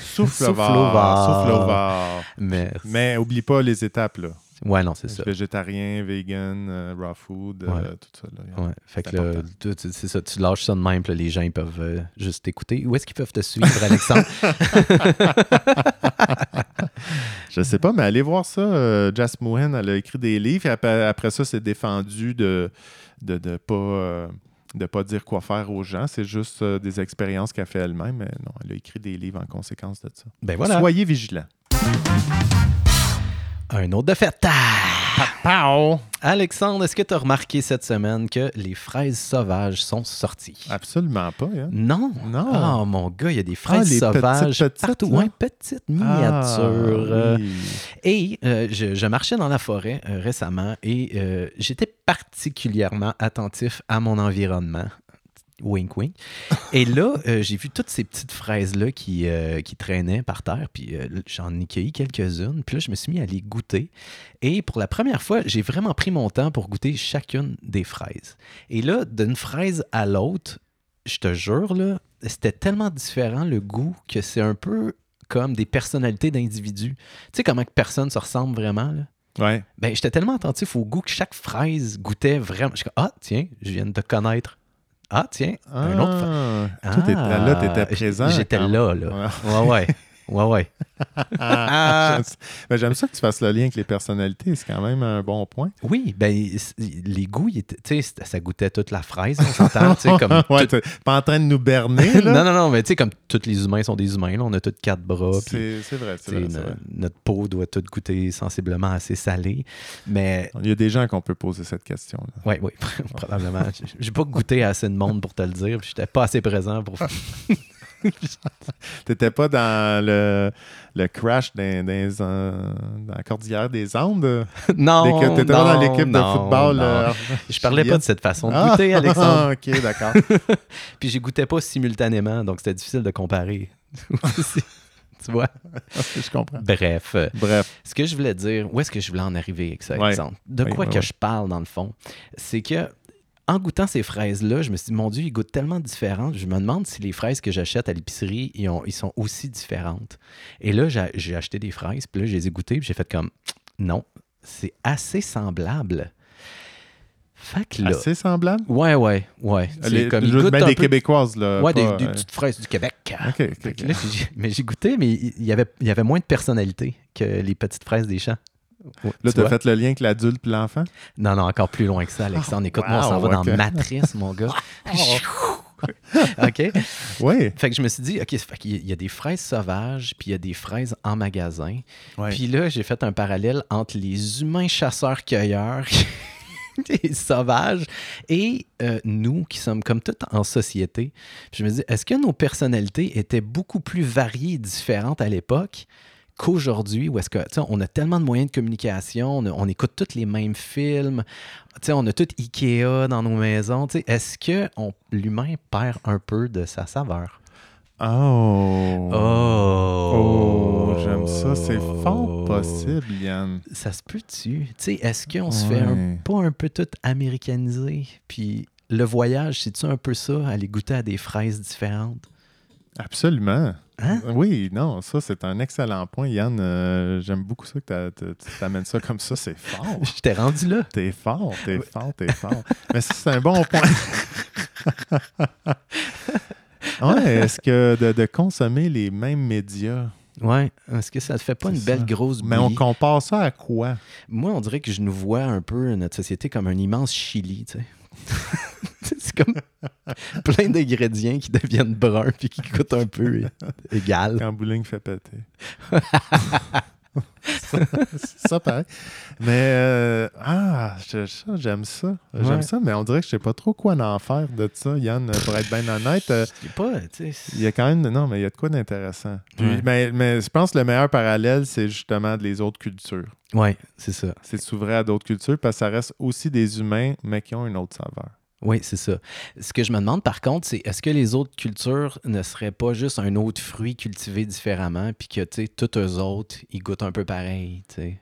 Souffle Souffle. Souffle over. Mais, Mais oublie pas les étapes là. Ouais, non, c'est ça. Végétarien, vegan, euh, raw food, euh, tout ça. là. Ouais, fait que C'est là, ça, tu lâches ça de même, puis les gens ils peuvent euh, juste t'écouter. Où est-ce qu'ils peuvent te suivre, Alexandre? Je sais pas, mais allez voir ça. Jas Mouen, elle a écrit des livres. et après, après ça, c'est défendu de de, de pas de pas dire quoi faire aux gens. C'est juste euh, des expériences qu'elle fait elle-même. Mais non, elle a écrit des livres en conséquence de ça. ben voilà, Soyez vigilants. Un autre de fête. Ah! Pow! Alexandre, est-ce que tu as remarqué cette semaine que les fraises sauvages sont sorties? Absolument pas. Hein? Non. Non. Ah, mon gars, il y a des fraises Ah, les sauvages petites, petites, partout. là? Ouais, petites miniatures. Ah, Euh, oui. Et euh, je, je marchais dans la forêt euh, récemment et euh, j'étais particulièrement attentif à mon environnement. Wink, wink. Et là, euh, j'ai vu toutes ces petites fraises-là qui, euh, qui traînaient par terre, puis euh, j'en ai cueilli quelques-unes. Puis là, je me suis mis à les goûter. Et pour la première fois, j'ai vraiment pris mon temps pour goûter chacune des fraises. Et là, d'une fraise à l'autre, je te jure, là, c'était tellement différent le goût que c'est un peu comme des personnalités d'individus. Tu sais comment que personne se ressemble vraiment, là? Ouais. Ben, j'étais tellement attentif au goût que chaque fraise goûtait vraiment. Je suis comme, ah, tiens, je viens de te connaître. Ah, tiens, un autre. Ah, Toi, t'étais- là, tu étais Ah, présent. J'étais là, là. Ouais. Ouais, ouais. Ouais. Ah, j'aime ça. Ben, que tu fasses le lien avec les personnalités. C'est quand même un bon point. Oui, ben, les goûts, tu sais, ça goûtait toute la fraise, on s'entend, comme. ouais, tout- pas en train de nous berner, là. non, non, non, mais tu sais, comme tous les humains sont des humains, là, on a tous quatre bras. C'est vrai, c'est notre peau doit toute goûter sensiblement assez salée. Mais Il y a des gens qu'on peut poser cette question. Oui, oui, probablement. J'ai- pas goûté à assez de monde pour te le dire, puis j'étais pas assez présent pour. T'étais pas dans le, le crash dans, dans, dans la cordillère des Andes? non, t'étais pas dans l'équipe de football? non. euh, Je parlais pas de cette façon de Ah! goûter, Alexandre. ok, d'accord. Puis j'y goûtais pas simultanément, donc c'était difficile de comparer. tu vois? Je comprends. Bref, Bref, ce que je voulais dire, où est-ce que je voulais en arriver avec ça, Ouais. Alexandre? De quoi que je parle, dans le fond? C'est que en goûtant ces fraises-là, je me suis dit, mon Dieu, ils goûtent tellement différentes. Je me demande si les fraises que j'achète à l'épicerie, ils, ont- ils sont aussi différentes. Et là, j'ai acheté des fraises, puis là, je les ai goûtées, puis j'ai fait comme, non, c'est assez semblable. Fait que là... assez semblable? Ouais, ouais, ouais. C'est Les, comme, goûtent ben, des peu- Québécoises, là. Ouais, des, pas, des euh, petites fraises du Québec. OK, Fait OK. que là, j'ai- mais j'ai goûté, mais il y avait, il y avait moins de personnalité que les petites fraises des champs. Ouais, Là, tu as vois? fait le lien avec l'adulte et l'enfant? Non, non, encore plus loin que ça, Alexandre. Écoute-moi, on s'en va dans Matrice, mon gars. OK? Oui. Fait que je me suis dit, OK, fait qu'il y a des fraises sauvages, puis il y a des fraises en magasin. Ouais. Puis là, j'ai fait un parallèle entre les humains chasseurs-cueilleurs, des sauvages, et euh, nous qui sommes comme tout en société. Puis je me dis, est-ce que nos personnalités étaient beaucoup plus variées et différentes à l'époque? Qu'aujourd'hui, où est-ce que, on a tellement de moyens de communication, on, a- on écoute tous les mêmes films, on a tout Ikea dans nos maisons, est-ce que l'humain perd un peu de sa saveur? Oh. Oh! Oh, j'aime ça. C'est fort possible, Yann. Ça se peut-tu? Tu sais, est-ce qu'on se fait un- pas un peu tout américanisé? Puis le voyage, c'est-tu un peu ça, aller goûter à des fraises différentes? Absolument. Hein? Oui, non, ça, c'est un excellent point, Yann. Euh, J'aime beaucoup ça que tu t'amènes ça comme ça. C'est fort. Je t'ai rendu là. T'es fort, t'es fort, t'es fort. Mais ça, c'est un bon point. ouais, est-ce que de, de consommer les mêmes médias? Ouais. Est-ce que ça te fait pas une belle ça. grosse Mais on compare ça à quoi? Moi, on dirait que je nous vois un peu, notre société, comme un immense chili, tu sais. c'est comme plein d'ingrédients qui deviennent bruns puis qui coûtent un peu égal. Quand bowling fait péter. ça, pareil. Mais, euh, ah, ça, j'aime ça. Ouais. J'aime ça, mais on dirait que je sais pas trop quoi en faire de ça, Yann, pour être bien honnête. euh, pas, tu sais, Il y a quand même. Non, mais il y a de quoi d'intéressant. Ouais. mais, mais je pense que le meilleur parallèle, c'est justement les autres cultures. Ouais, c'est ça. C'est de s'ouvrir à d'autres cultures parce que ça reste aussi des humains, mais qui ont une autre saveur. Oui, c'est ça. Ce que je me demande par contre, c'est est-ce que les autres cultures ne seraient pas juste un autre fruit cultivé différemment, puis que, tu sais, tous eux autres, ils goûtent un peu pareil, tu sais?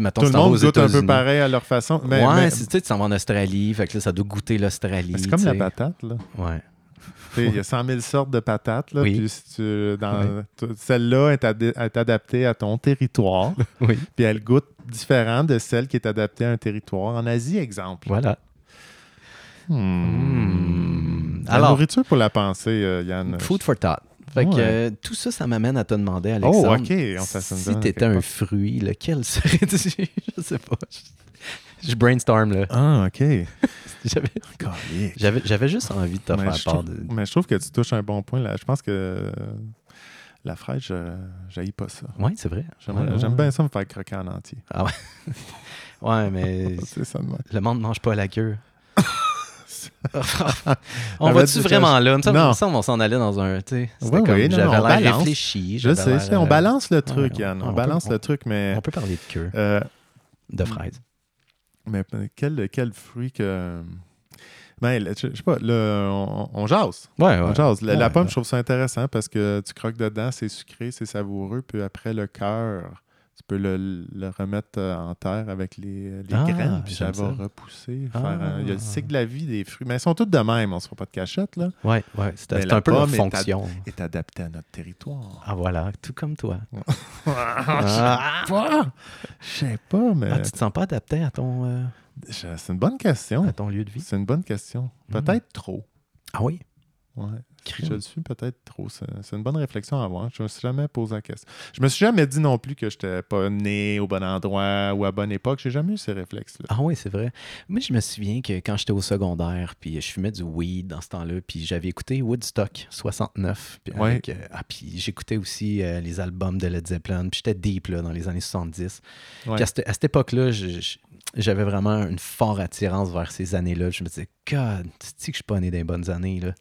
Mettons, Tout le monde goûte un peu pareil à leur façon. Mais, ouais, mais- c'est- tu sais, tu s'en vas en Australie, fait que là, ça doit goûter l'Australie. c'est comme la patate, là. Ouais. Il y a 100 000 sortes de patates. Là, Oui. puis si Celle-là est, ad- est adaptée à ton territoire. Oui. puis elle goûte différent de celle qui est adaptée à un territoire. En Asie, exemple. Voilà. Hmm. La Alors, nourriture pour la pensée, euh, Yann. food for thought. Fait que Ouais. euh, tout ça, ça m'amène à te demander, Oh, Alexandre. OK. On fait ça si dedans, tu étais quelque un part. fruit, lequel serais-tu? je sais pas. Je, brainstorm, là. Ah, OK. J'avais, juste envie de te Mais faire part trouve, de... mais je trouve que tu touches un bon point là. Je pense que euh, la fraise, je n'haïs pas ça. Oui, c'est vrai. Ouais, J'aime ouais. bien ça me faire croquer en entier. Ouais, mais C'est ça de même. le monde ne mange pas la queue. on va-tu vraiment là? Semble- Non. qu'on s'en allait dans un. C'était Ouais, comme non, j'avais on l'air réfléchi. Je sais, on euh, balance le truc, ouais, Yann. on- On, on balance peut- le truc, mais, On peut parler de queue, euh, de fraises. mais quel, quel fruit que. Ben, je je sais pas, le- on, on jase. Ouais, On jase. La, pomme, je trouve ça intéressant parce que tu croques dedans, c'est sucré, c'est savoureux, puis après le cœur, tu peux le, le remettre euh, en terre avec les, les Ah, graines, puis ça va repousser. Ah. faire un- il y a le cycle de la vie des fruits. Mais ils sont tous de même, on se fera pas de cachette, là. Mais c'était la un peu leur est fonction. Est adapté à notre territoire. Ah, voilà. Tout comme toi. Ah, je sais pas. Je sais pas, mais Ah, tu te sens pas adapté à ton, euh, c'est une bonne question. à ton lieu de vie? C'est une bonne question. Hmm. Peut-être trop. Ah oui? Ouais. Crime. Je le suis peut-être trop. C'est une bonne réflexion à avoir. Je me suis jamais posé la question. Je me suis jamais dit non plus que je n'étais pas né au bon endroit ou à bonne époque. J'ai jamais eu ces réflexes-là. Ah oui, c'est vrai. Moi, je me souviens que quand j'étais au secondaire, puis je fumais du weed dans ce temps-là, puis j'avais écouté Woodstock 69. Puis, Ouais. avec, euh, ah, puis j'écoutais aussi euh, les albums de Led Zeppelin, puis j'étais deep là, dans les années 70. Ouais. Puis à cette, époque-là, j'avais vraiment une forte attirance vers ces années-là. Je me disais, God, tu sais que je suis pas né dans les bonnes années, là?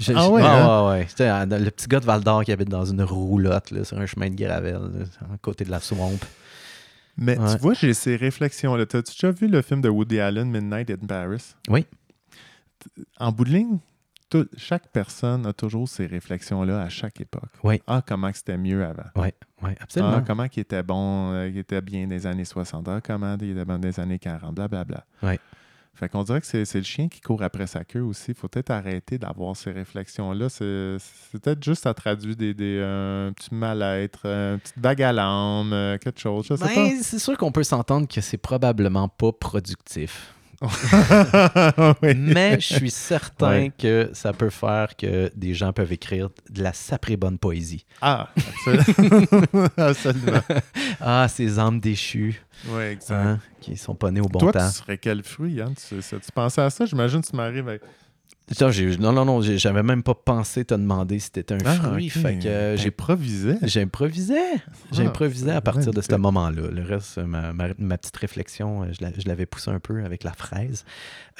Ah je- ouais, hein? ouais, ouais. Le petit gars de Val d'Or qui habite dans une roulotte là, sur un chemin de gravel, à côté de la swamp. Mais Ouais. tu vois, j'ai ces réflexions-là. T'as-tu déjà vu le film de Woody Allen, Midnight in Paris? Oui. En bout de ligne, tout- chaque personne a toujours ces réflexions-là à chaque époque. Oui. Ah, comment c'était mieux avant. Oui, absolument. Ah, comment qu'il était bon, euh, qu'il était bien des années 60, ah, comment il était bon des années 40, blablabla. Ouais. Fait qu'on dirait que c'est c'est le chien qui court après sa queue aussi. Il faut peut-être arrêter d'avoir ces réflexions-là. C'est peut-être juste ça traduit des, des, un petit mal-être, une petite à l'âme, euh, quelque chose. Ben, c'est sûr qu'on peut s'entendre que c'est probablement pas productif. Oui. Mais je suis certain Ouais. que ça peut faire que des gens peuvent écrire de la saprée bonne poésie. Ah, absolument. absolument. Ah, ces âmes déchues Oui, exact. hein, qui sont pas nées au bon Toi, temps. tu serais quel fruit, Yann? Tu, sais- tu pensais à ça? J'imagine que tu m'arrives avec... non, non, non, j'avais même pas pensé te demander si t'étais un Ah, fruit. ok. Fait que euh, j'ai J'improvisais. J'improvisais. J'ai Ah, à partir de ce moment-là. Le reste, ma, ma- ma petite réflexion, euh, je la- je l'avais poussée un peu avec la fraise.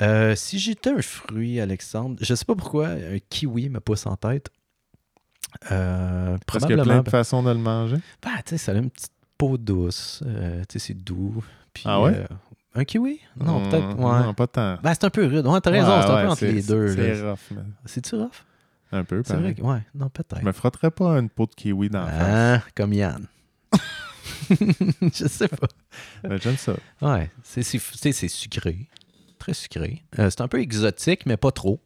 Euh, si j'étais un fruit, Alexandre, je sais pas pourquoi, un kiwi me pousse en tête. Euh, Parce qu'il y a plein de façons de le manger. Ben, tu sais, ça a une petite peau douce. euh, tu sais, c'est doux. Puis, Ah ouais? Un kiwi? Non, Hmm, peut-être. Ouais. Non, pas tant. Ben, c'est un peu rude. Ouais, t'as raison, Ouais, c'est un ouais, peu entre c'est- les deux. C'est rough, mais C'est-tu rough? un peu, C'est pareil. vrai que... Ouais, non, peut-être. Je me frotterais pas une peau de kiwi dans la face. Ah, comme Yann. je sais pas. J'aime ça. Ouais, c'est c'est- c'est- c'est sucré. Très sucré. Euh, c'est un peu exotique, mais pas trop.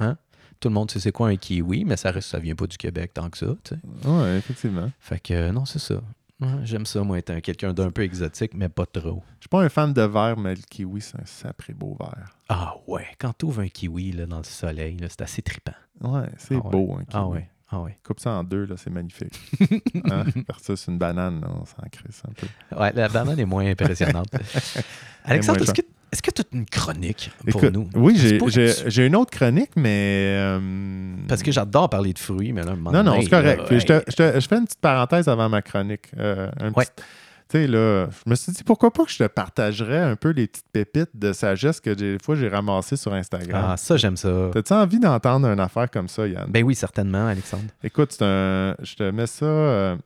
Hein? Tout le monde sait c'est quoi un kiwi, mais ça reste, ça vient pas du Québec tant que ça. tu sais. Oui, effectivement. Fait que euh, non, c'est ça. Ouais, J'aime ça, moi, être un- quelqu'un d'un peu exotique, mais pas trop. Je suis pas un fan de verre, mais le kiwi, c'est un sacré beau verre. Ah ouais, quand tu ouvres un kiwi là, dans le soleil, c'est assez trippant. Ouais, c'est Ah ouais. beau, un kiwi. Ah ouais. Ah oui. Coupe ça en deux, là, c'est magnifique. hein? Versus une banane, là, on s'en crisse un peu. Ouais, la banane est moins impressionnante. Alexandre, est-ce que est-ce que tu as une chronique pour Écoute, nous? Oui, j'ai- une autre chronique, mais. euh, Parce que j'adore parler de fruits, mais là, un moment Non, non, donné, c'est correct. là, Puis je, te- hey, je te- je fais une petite parenthèse avant ma chronique. Euh, un Ouais. petit- Tu sais, là, je me suis dit, pourquoi pas que je te partagerais un peu les petites pépites de sagesse que des fois j'ai ramassées sur Instagram. Ah, ça, j'aime ça. T'as-tu envie d'entendre une affaire comme ça, Yann? Ben oui, certainement, Alexandre. Écoute, c'est un- je te mets ça. euh,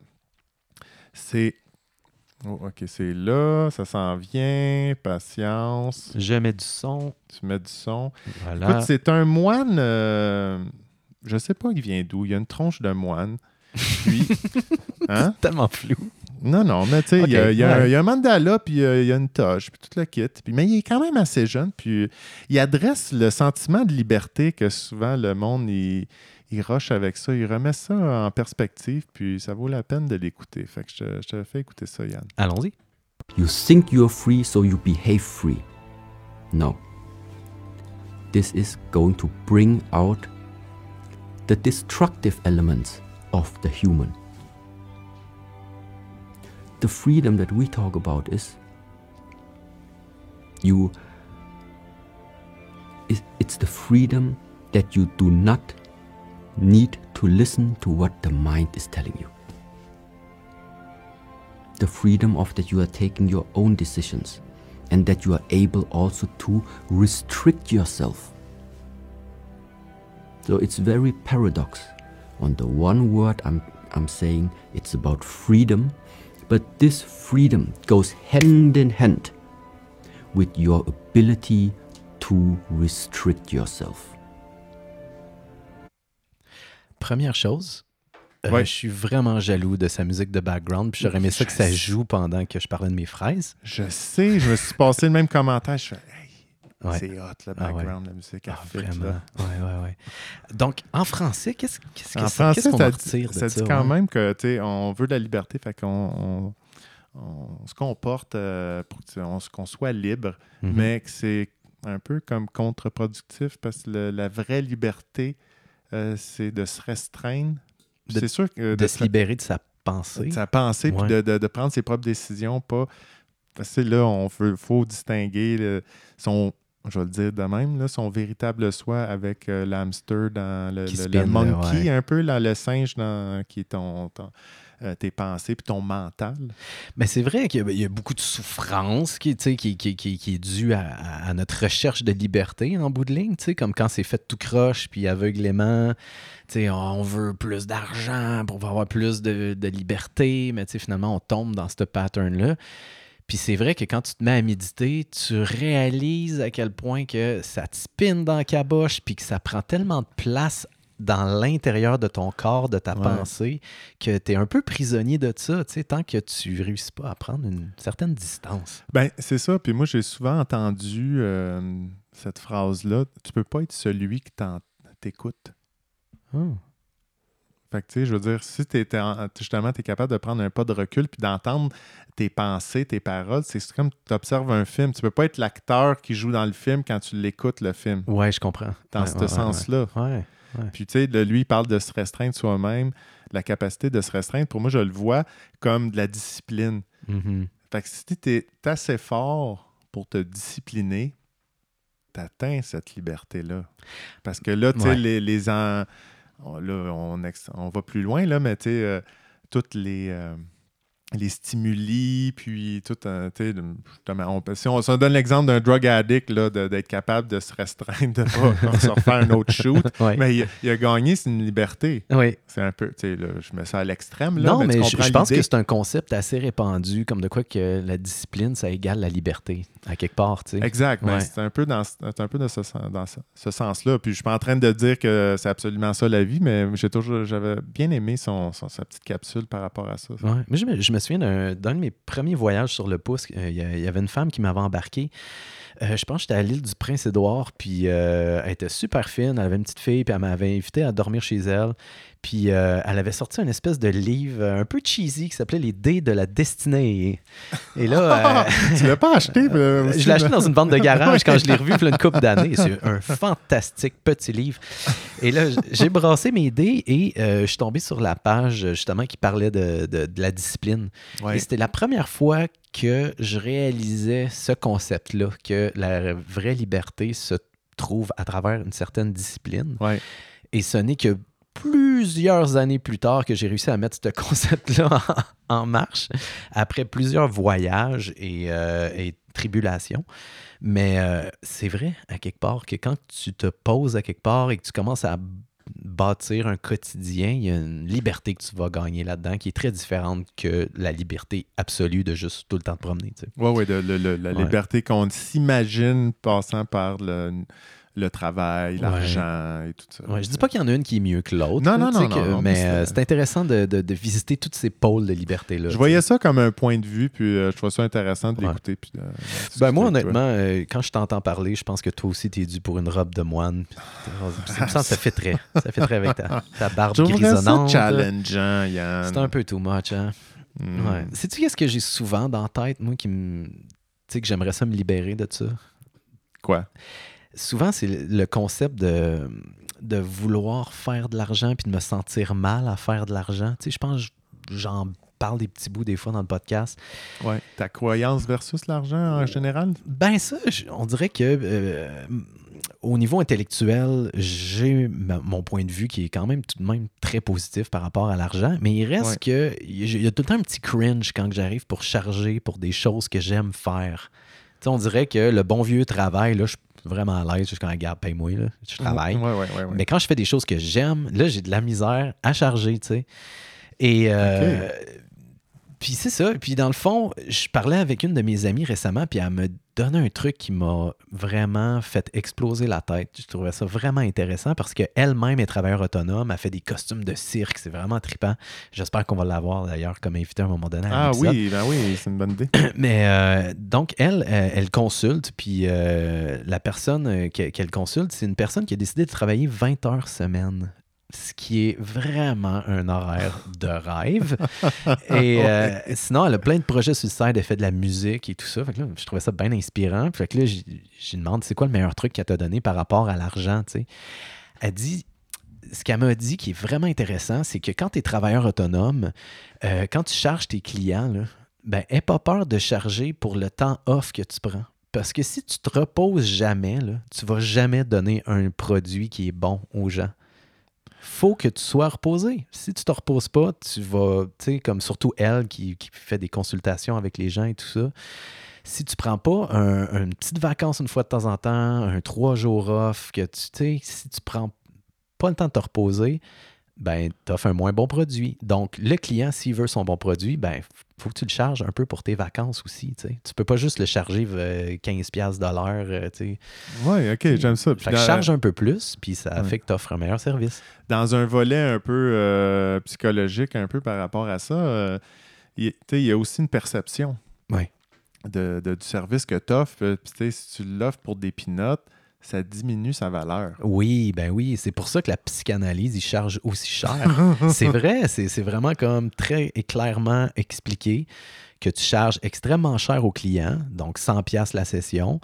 c'est. Oh, ok, c'est là, ça s'en vient. Patience. Je mets du son. Tu mets du son. Voilà. Écoute, c'est un moine. euh, je sais pas, il vient d'où. Il y a une tronche de moine. Puis. hein? tellement flou. Non, non, mais tu sais, il y a- il un- ouais. il y a un mandala, puis euh, il y a une toche, puis tout le kit. Puis, mais il est quand même assez jeune, puis il adresse le sentiment de liberté que souvent le monde, il, il rush avec ça. Il remet ça en perspective, puis ça vaut la peine de l'écouter. Fait que je te, je te fais écouter ça, Yann. Allons-y. You think you're free, so you behave free. No. This is going to bring out the destructive elements of the human. The freedom that we talk about is you it's the freedom that you do not need to listen to what the mind is telling you the freedom of that you are taking your own decisions and that you are able also to restrict yourself. So it's very paradox. On the one word I'm I'm saying it's about freedom, but this freedom goes hand in hand with your ability to restrict yourself. Première chose, euh, Ouais. je suis vraiment jaloux de sa musique de background. Puis j'aurais aimé ça que ça Je joue pendant que je parlais de mes fraises. Je sais, je me suis passé le même commentaire. Je fais, hey, Ouais. c'est hot, le Ah ouais. background, la musique Ah, fit, vraiment. Donc, en français, qu'est-ce qu'est-ce que En ça- français, ça dit, retire de ça ça? dit quand ouais? même que, on veut de la liberté, fait qu'on on, on se comporte euh, pour qu'on soit libre, Mhm. mais que c'est un peu comme contre-productif parce que le- la vraie liberté, euh, c'est de se restreindre. C'est sûr que de se libérer de sa pensée. de sa pensée, puis de, de- de prendre ses propres décisions, pas. Parce que là, on veut, faut distinguer le- son, je vais le dire de même, là, son véritable soi avec euh, l'hamster dans le, le- spin, le là, monkey, ouais. un peu, là, le singe dans, qui est ton, ton- euh, tes pensées puis ton mental? Mais c'est vrai qu'il y, a- beaucoup de souffrance qui, est due à, notre recherche de liberté en bout de ligne, comme quand c'est fait tout croche puis aveuglément. tu sais, On veut plus d'argent pour avoir plus de, liberté, mais finalement, on tombe dans ce pattern-là. Puis c'est vrai que quand tu te mets à méditer, tu réalises à quel point que ça te spinne dans la caboche, puis que ça prend tellement de place dans l'intérieur de ton corps, de ta Ouais. pensée, que tu es un peu prisonnier de ça, tu sais, tant que tu réussis pas à prendre une certaine distance. Ben, c'est ça. Puis moi, j'ai souvent entendu euh, cette phrase-là tu peux pas être celui qui t'écoute. Fait que, tu sais, je veux dire, si en- justement, tu es capable de prendre un pas de recul puis d'entendre tes pensées, tes paroles, c'est comme tu observes un film. Tu peux pas être l'acteur qui joue dans le film quand tu l'écoutes, le film, Ouais, je comprends. dans Ouais, ce ouais, ouais, sens-là. Ouais. Puis, tu sais, lui, il parle de se restreindre soi-même, la capacité de se restreindre. Pour moi, je le vois comme de la discipline. Mhm. Fait que si tu es assez fort pour te discipliner, tu atteins cette liberté-là. Parce que là, tu sais, Ouais. les, les en- on- là, on, ex- on va plus loin, là, mais tu sais, euh, toutes les, euh, les stimuli, puis tout, euh, tu sais, de- justement, on, si on, on donne l'exemple d'un drug addict, là, de- d'être capable de se restreindre, de ne pas se refaire un autre shoot, Ouais. mais il, a- il a gagné, c'est une liberté. Oui. C'est un peu, tu sais, là, je mets ça à l'extrême, là, Non, mais, je, pense que c'est un concept assez répandu, comme de quoi que la discipline, ça égale la liberté, à quelque part, tu sais. Exact. ben, Ouais. c'est un peu dans, c'est un peu dans ce, dans ce, ce sens-là. Puis je suis pas en train de dire que c'est absolument ça la vie, mais j'ai toujours j'avais bien aimé son, son- sa petite capsule par rapport à ça. Ouais. Je me, je me souviens d'un de mes premiers voyages sur le pouce. euh, il y avait une femme qui m'avait embarqué. Euh, je pense que j'étais à l'île du Prince-Édouard, puis euh, elle était super fine. Elle avait une petite fille, puis elle m'avait invité à dormir chez elle. Puis euh, elle avait sorti une espèce de livre un peu cheesy qui s'appelait Les dés de la destinée. Et là. tu l'as pas acheté? euh, je l'ai acheté dans une vente de garage quand je l'ai revu il y a une couple d'années. C'est un fantastique petit livre. Et là, j'ai brassé mes dés et je suis tombé sur la page justement qui parlait de, de- de la discipline. Ouais. Et c'était la première fois que je réalisais ce concept-là, que la vraie liberté se trouve à travers une certaine discipline. Ouais. Et ce n'est que plusieurs années plus tard que j'ai réussi à mettre ce concept-là en, en marche, après plusieurs voyages et, euh, et tribulations. Mais euh, c'est vrai, à quelque part, que quand tu te poses à quelque part et que tu commences à bâtir un quotidien, il y a une liberté que tu vas gagner là-dedans qui est très différente que la liberté absolue de juste tout le temps te promener. tu sais. Oui, oui, la Ouais. liberté qu'on s'imagine passant par le, le travail, Ouais. l'argent et tout ça. Ouais, je dis pas qu'il y en a une qui est mieux que l'autre. Non, non, tu non, que- non, mais euh, c'est- c'est intéressant de, de- de visiter tous ces pôles de liberté-là. Je voyais ça comme un point de vue, puis euh, je trouve ça intéressant de l'écouter. Ben moi, honnêtement, euh, quand je t'entends parler, je pense que toi aussi, t'es dû pour une robe de moine. Ça me semble ça fait très. Ça fait très avec ta, ta barbe grisonnante. challengeant, Yann. C'est un peu too much, hein? Hmm. Ouais. Sais-tu qu'est-ce que j'ai souvent dans la tête, moi, qui me. Tu sais, que j'aimerais ça me libérer de ça? Quoi? Souvent, c'est le concept de, de vouloir faire de l'argent puis de me sentir mal à faire de l'argent. Tu sais, je pense j'en parle des petits bouts des fois dans le podcast. Ouais. Ta croyance versus l'argent en général? Ben ça, on dirait que euh, au niveau intellectuel, j'ai mon point de vue qui est quand même tout de même très positif par rapport à l'argent, mais il reste Ouais. que il y a- tout le temps un petit cringe quand j'arrive pour charger pour des choses que j'aime faire. Tu sais, on dirait que le bon vieux travail, là, je vraiment à l'aise, suis quand regarde, paye-moi, là, je travaille. Ouais, ouais, ouais. ouais. Mais quand je fais des choses que j'aime, là, j'ai de la misère à charger, tu sais. Et euh, puis c'est ça. Puis dans le fond, je parlais avec une de mes amies récemment, puis elle me donnait un truc qui m'a vraiment fait exploser la tête. Je trouvais ça vraiment intéressant parce qu'elle-même est travailleur autonome, elle fait des costumes de cirque, c'est vraiment trippant. J'espère qu'on va l'avoir d'ailleurs comme invité à un moment donné. à Ah oui, ben oui, c'est une bonne idée. Mais euh, donc, elle, euh, elle consulte, puis euh, la personne que- qu'elle consulte, c'est une personne qui a décidé de travailler 20 heures semaine. Ce qui est vraiment un horaire de rêve. Et euh, sinon, elle a plein de projets sur le site. Elle fait de la musique et tout ça. Fait que là, je trouvais ça bien inspirant. Fait que là, j'ai demandé c'est quoi le meilleur truc qu'elle t'a donné par rapport à l'argent, tu sais? Elle dit ce qu'elle m'a dit qui est vraiment intéressant, c'est que quand tu es travailleur autonome, euh, quand tu charges tes clients, là, ben, aie pas peur de charger pour le temps off que tu prends. Parce que si tu te reposes jamais, là, tu vas jamais donner un produit qui est bon aux gens. Faut que tu sois reposé. Si tu te reposes pas, tu vas, tu sais, comme surtout elle qui, fait des consultations avec les gens et tout ça, si tu prends pas un- une petite vacance une fois de temps en temps, un trois jours off, que tu tu sais, si tu prends pas le temps de te reposer, ben, tu offres un moins bon produit. Donc, le client, s'il veut son bon produit, ben, faut que tu le charges un peu pour tes vacances aussi. Tu sais. Tu peux pas juste le charger euh, 15$ piastres de l'heure. euh, tu sais. Oui, ok, j'aime ça. Puis Fait que dans, charge un peu plus, puis ça Ouais. fait que tu offres un meilleur service. dans un volet un peu euh, psychologique, un peu par rapport à ça, euh, il il y a aussi une perception Ouais. de, de- du service que tu offres. Puis, tu sais, si tu l'offres pour des pinottes, ça diminue sa valeur. Oui, ben oui, c'est pour ça que la psychanalyse, il charge aussi cher. c'est vrai, c'est vraiment comme très et clairement expliqué que tu charges extrêmement cher au client, donc 100 pièces la session,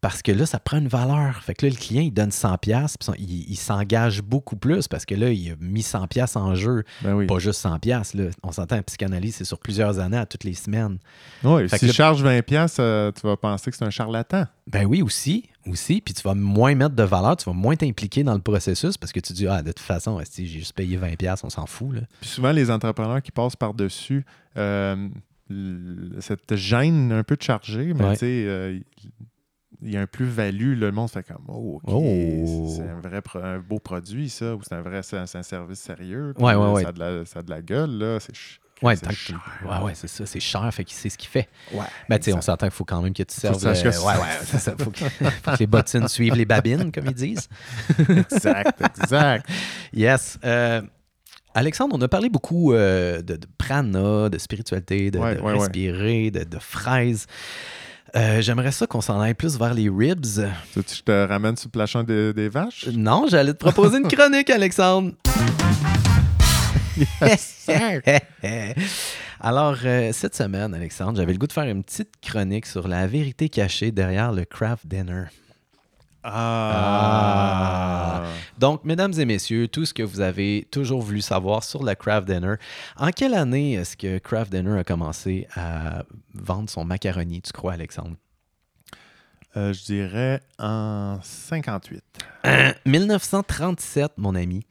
parce que là, ça prend une valeur. Fait que là, le client, il donne 100 pièces, il, il s'engage beaucoup plus parce que là, il a mis 100 pièces en jeu, Ben oui. pas juste 100 pièces. On s'entend, la psychanalyse, c'est sur plusieurs années, à toutes les semaines. Fait si que je là- charge 20$, piastres, euh, tu vas penser que c'est un charlatan. Ben oui, aussi, aussi. Puis tu vas moins mettre de valeur, tu vas moins t'impliquer dans le processus parce que tu dis, ah, de toute façon, j'ai juste payé 20$, piastres, on s'en fout. Là. Puis souvent, les entrepreneurs qui passent par-dessus euh, cette gêne un peu de charger, mais Ouais. tu sais, euh, il y a un plus-value, le monde fait comme Oh, ok, Oh. c'est un vrai un beau produit, ça, ou c'est un vrai c'est un, service sérieux. Ouais, ouais. Ça, a de la, ça a de la gueule, là. C'est Ouais, c'est tant que cher. tu- ouais, ouais, c'est ça, c'est cher, fait qu'il sait ce qu'il fait. Ouais. Ben, tu sais, on s'entend qu'il faut quand même que tu serves. euh, que c'est ouais, ça. ouais, c'est ça. Faut que, faut que les bottines suivent les babines, comme ils disent. Exact, exact. Yes. Euh, Alexandre, on a parlé beaucoup euh, de, de prana, de spiritualité, de, Ouais, de ouais, ouais. respirer, de, de fraises. Euh, J'aimerais ça qu'on s'en aille plus vers les ribs. Tu veux que je te ramène sur le plachon des, des vaches? Non, j'allais te proposer une chronique, Alexandre. Alors, euh, cette semaine, Alexandre, j'avais le goût de faire une petite chronique sur la vérité cachée derrière le craft dinner. Ah! Donc, mesdames et messieurs, tout ce que vous avez toujours voulu savoir sur le craft dinner, en quelle année est-ce que craft dinner a commencé à vendre son macaroni, tu crois, Alexandre? Euh, je dirais en 58. 1937, mon ami.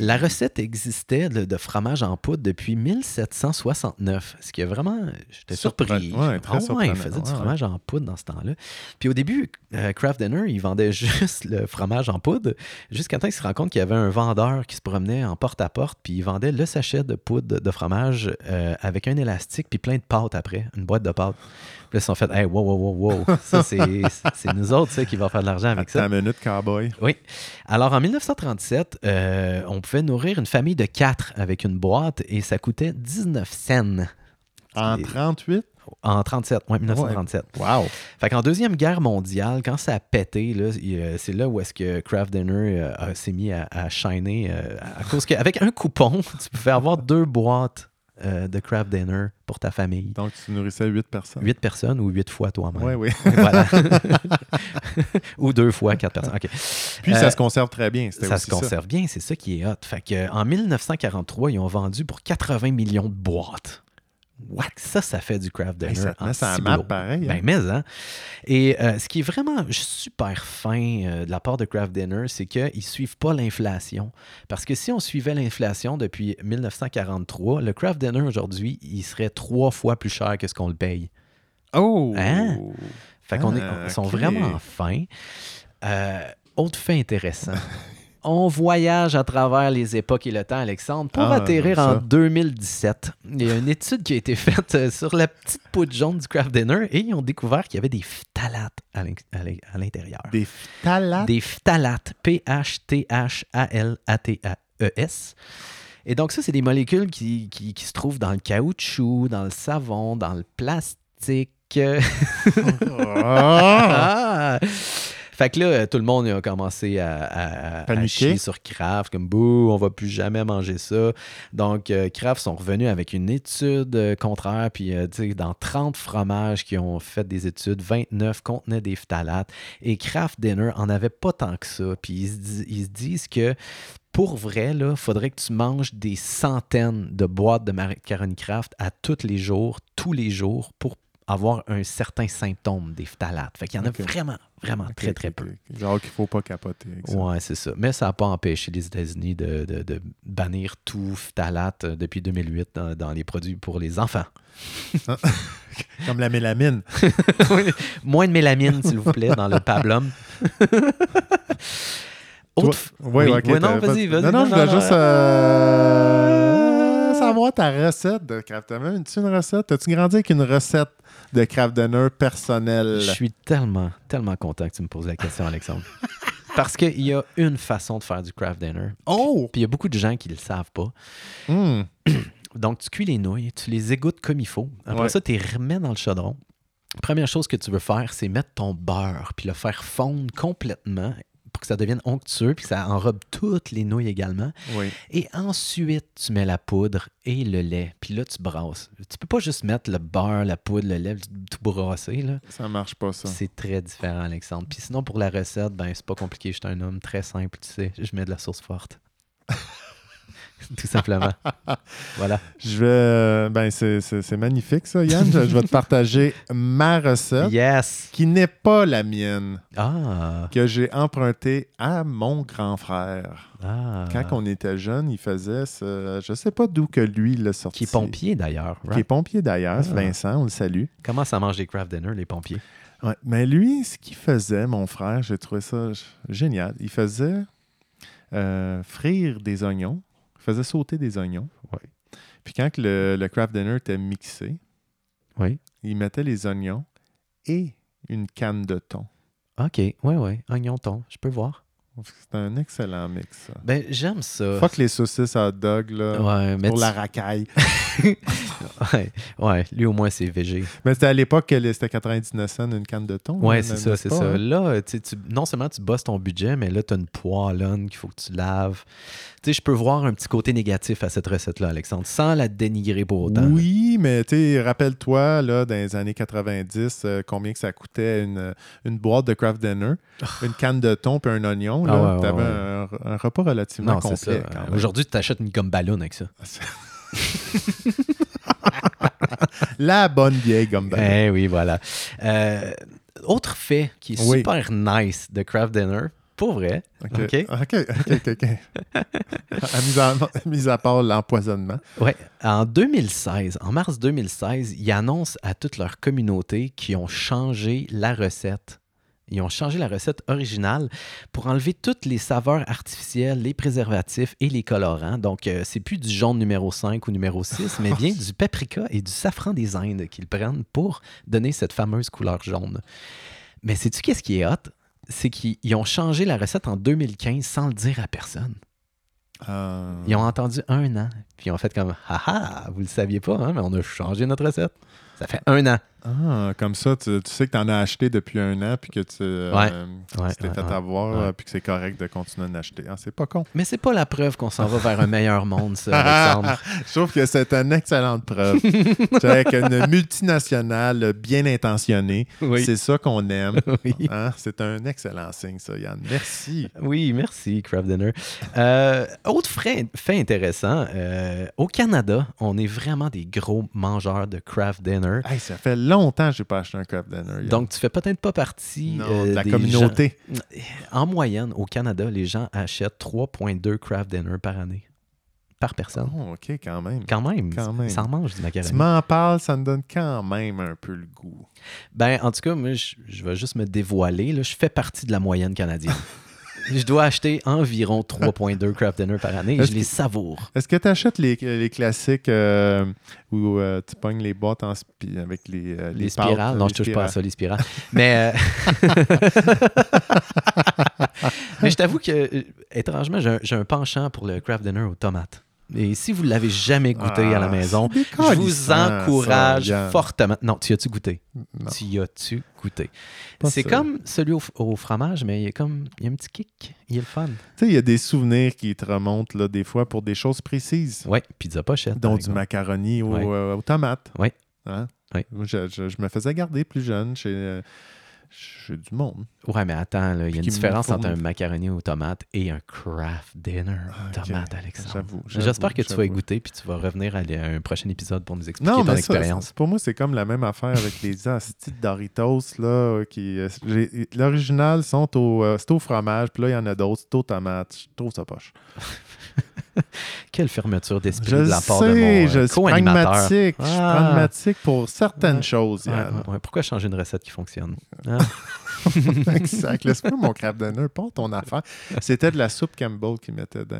La recette existait de, de fromage en poudre depuis 1769, ce qui est vraiment... J'étais surpris. Ouais, très ouais, surprenant. il faisait du fromage en poudre dans ce temps-là. Puis au début, euh, Kraft Dinner, il vendait juste le fromage en poudre, jusqu'à temps qu'il se rend compte qu'il y avait un vendeur qui se promenait en porte-à-porte, puis il vendait le sachet de poudre de fromage euh, avec un élastique, puis plein de pâtes après, une boîte de pâtes. Puis là, ils se sont fait, hey, wow, wow, wow, wow, ça, c'est nous autres, ça, qui va faire de l'argent avec ça. Attends une minute, cowboy. Oui. Alors, en 1937, euh, on pouvait nourrir une famille de quatre avec une boîte et ça coûtait 19 cents. En Et- 38? En 37, ouais, 1937. Wow! Fait qu'en Deuxième Guerre mondiale, quand ça a pété, euh, c'est là où est-ce que Kraft Dinner euh, s'est mis à, à shiner euh, à cause qu'avec un coupon, tu pouvais avoir deux boîtes euh, de Kraft Dinner pour ta famille. Donc, tu nourrissais 8 personnes. Huit personnes ou huit fois toi-même. Oui, oui. Voilà. ou deux fois quatre personnes. OK. Puis, Euh, ça se conserve très bien. Ça aussi se conserve bien, c'est ça qui est hot. Fait que, en 1943, ils ont vendu pour 80 millions de boîtes. What? Ça, ça fait du craft dinner. Ça en ça map pareil, hein? Ben, mais, hein? Et euh, ce qui est vraiment super fin euh, de la part de Craft Dinner, c'est qu'ils ne suivent pas l'inflation. Parce que si on suivait l'inflation depuis 1943, le Craft Dinner aujourd'hui, il serait trois fois plus cher que ce qu'on le paye. Oh! Hein? Fait qu'on est, Ah, sont vraiment fins. Euh, autre fait intéressant. On voyage à travers les époques et le temps, Alexandre, pour Ah, atterrir en ça. 2017. Il y a une étude qui a été faite euh, sur la petite poudre jaune du craft dinner et ils ont découvert qu'il y avait des phtalates à l'in- à l'in- à l'intérieur. Des phtalates? Des phtalates, P-H-T-H-A-L-A-T-A-E-S. Et donc, ça, c'est des molécules qui, qui- qui se trouvent dans le caoutchouc, dans le savon, dans le plastique. Ah! Fait que là, euh, tout le monde a commencé à, à, chier sur Kraft, comme bouh, on va plus jamais manger ça. Donc, euh, Kraft sont revenus avec une étude euh, contraire, puis euh, dans 30 fromages qui ont fait des études, 29 contenaient des phtalates, et Kraft Dinner en avait pas tant que ça. Puis ils se, dis- ils se disent que pour vrai, il faudrait que tu manges des centaines de boîtes de macaroni Kraft à tous les jours, tous les jours, pour avoir un certain symptôme des phtalates. Fait qu'il y en a vraiment, vraiment très, très peu. Genre qu'il faut pas capoter avec ça. Ouais, c'est ça. Mais ça n'a pas empêché les États-Unis de, de- de bannir tout phtalate euh, depuis 2008 dans, dans les produits pour les enfants. Comme la mélamine. Moins de mélamine, s'il vous plaît, dans le pablum. Autre Oui, Oui. ok. Ouais, non, vas-y, vas-y. Non, non, je voulais juste euh, savoir ta recette de Kraft Dinner. As-tu une recette? As-tu grandi avec une recette de Kraft Dinner personnelle? Je suis tellement, tellement content que tu me poses la question, Alexandre. Parce qu'il y a une façon de faire du craft dinner. Oh! Puis il y a beaucoup de gens qui ne le savent pas. Hmm. Donc, tu cuis les nouilles, tu les égouttes comme il faut. Après Ouais. ça, tu les remets dans le chaudron. Première chose que tu veux faire, c'est mettre ton beurre, puis le faire fondre complètement pour que ça devienne onctueux, puis que ça enrobe toutes les nouilles également. Oui. Et ensuite, tu mets la poudre et le lait, puis là, tu brasses. Tu peux pas juste mettre le beurre, la poudre, le lait, tout brasser, là. Ça marche pas, ça. C'est très différent, Alexandre. Puis sinon, pour la recette, ben c'est pas compliqué. Je suis un homme très simple, tu sais. Je mets de la sauce forte. Tout simplement. voilà. Je vais. euh, Ben, c'est- magnifique, ça, Yann. je, je vais te partager ma recette, Yes! qui n'est pas la mienne, Ah! que j'ai empruntée à mon grand frère. ah. Quand on était jeune, il faisait ce. Je sais pas d'où que lui l'a sorti. Qui est pompier d'ailleurs. Qui est pompier d'ailleurs, Ah. Vincent, on le salue. Comment ça mange des craft dinner, les pompiers? Ouais, Mais lui, ce qu'il faisait, mon frère, j'ai trouvé ça génial. Il faisait euh, frire des oignons. Faisait sauter des oignons. Ouais. Puis quand le, le craft dinner était mixé, Oui. il mettait les oignons et une canne de thon. OK. Ouais, ouais. Oignon thon. Je peux voir. C'est un excellent mix. ça. Ben, j'aime ça. Fuck les saucisses hot dog, là. Ouais, mais Pour tu- la racaille. ouais, ouais, lui au moins c'est végé. Mais c'était à l'époque que c'était 99 cents une canne de thon. Ouais, là, c'est ça, c'est pas, ça. hein? Là, tu non seulement tu bosses ton budget, mais là, tu as une poêlonne qu'il faut que tu laves. Tu sais, je peux voir un petit côté négatif à cette recette-là, Alexandre, sans la dénigrer pour autant. Oui, mais tu sais, rappelle-toi, là, dans les années 90, euh, combien que ça coûtait une, une boîte de craft dinner, une canne de thon puis un oignon. Ah Là, ouais, T'avais un, un repas relativement Non, complet. même. Aujourd'hui, tu t'achètes une gomme ballon avec ça. La bonne vieille gomme ballon. Eh oui, voilà. Euh, autre fait qui est Oui. super nice de Craft Dinner, pour vrai, OK. OK? OK, OK, à, mis à, mis à part l'empoisonnement. Ouais, en 2016, en mars 2016, ils annoncent à toute leur communauté qu'ils ont changé la recette. Ils ont changé la recette originale pour enlever toutes les saveurs artificielles, les préservatifs et les colorants. Donc, euh, c'est plus du jaune numéro 5 ou numéro 6, mais bien du paprika et du safran des Indes qu'ils prennent pour donner cette fameuse couleur jaune. Mais sais-tu qu'est-ce qui est hot? C'est qu'ils ils ont changé la recette en 2015 sans le dire à personne. Euh, Ils ont entendu un an, puis ils ont fait comme Haha, vous le saviez pas, hein, mais on a changé notre recette. Ça fait un an. Ah, comme ça, tu, tu sais que tu en as acheté depuis un an puis que tu euh, Ouais. tu Ouais, t'es ouais, fait avoir puis que c'est correct de continuer d'en acheter. Ah, c'est pas con. Mais c'est pas la preuve qu'on s'en va vers un meilleur monde, ça, Alexandre. Je trouve que c'est une excellente preuve. C'est avec une multinationale bien intentionnée. Oui. C'est ça qu'on aime. Oui. Hein? C'est un excellent signe, ça, Yann. Merci. Oui, merci, Craft Dinner. Euh, autre fait, fait intéressant, euh, au Canada, on est vraiment des gros mangeurs de Craft Dinner. Hey, ça fait longtemps que j'ai pas acheté un craft dinner. Donc, tu fais peut-être pas partie non, euh, de la des communauté. gens- En moyenne, au Canada, les gens achètent 3,2 Craft Dinner par année. Par personne. Oh, OK, quand même. Quand même. Quand même. Ça en mange du macaroni. Tu m'en parles, ça me donne quand même un peu le goût. Ben, en tout cas, moi, je, je vais juste me dévoiler. Là. Je fais partie de la moyenne canadienne. je dois acheter environ 3,2 craft dinner par année et je les savoure. Est-ce que tu achètes les, les classiques euh, où euh, tu pognes les boîtes en spi- avec les, euh, Les, pâtes, spirales, non, les je touche pas à ça, les spirales. Mais, Mais je t'avoue que, étrangement, j'ai un, j'ai un penchant pour le craft dinner aux tomates. Et si vous ne l'avez jamais goûté à la Ah, maison, je vous encourage ça, fortement. Non, tu y as-tu goûté? Non. Tu y as-tu goûté? C'est comme celui au, au fromage, mais il y a comme il y a un petit kick. Il est le fun. Tu sais, il y a des souvenirs qui te remontent là, des fois pour des choses précises, Ouais, pizza pochette. dont du macaroni au- Ouais. euh, aux tomates. Ouais. Hein? Ouais. Moi, Je, je- je me faisais garder plus jeune chez, euh, chez du monde. Ouais, mais attends, il y a une différence entre un macaroni aux tomates et un craft dinner Ah, ok. tomate, Alexandre. J'avoue, J'espère que tu vas goûter puis tu vas revenir à, à un prochain épisode pour nous expliquer Non, ton mais expérience. ça, pour moi, c'est comme la même affaire avec les astis de Doritos. Là, euh, qui, j'ai- L'original, sont au, euh, c'est au fromage, puis là, il y en a d'autres, c'est aux tomates. Je trouve ça poche. Quelle fermeture d'esprit Je de la part de sais, mon je euh, suis pragmatique. Je suis Ah. pragmatique pour certaines Ouais. choses, Ouais, Yann. ouais, ouais. Pourquoi changer une recette qui fonctionne? Exact. Laisse-moi mon craft dinner, pas ton affaire. C'était de la soupe Campbell qu'ils mettaient dans,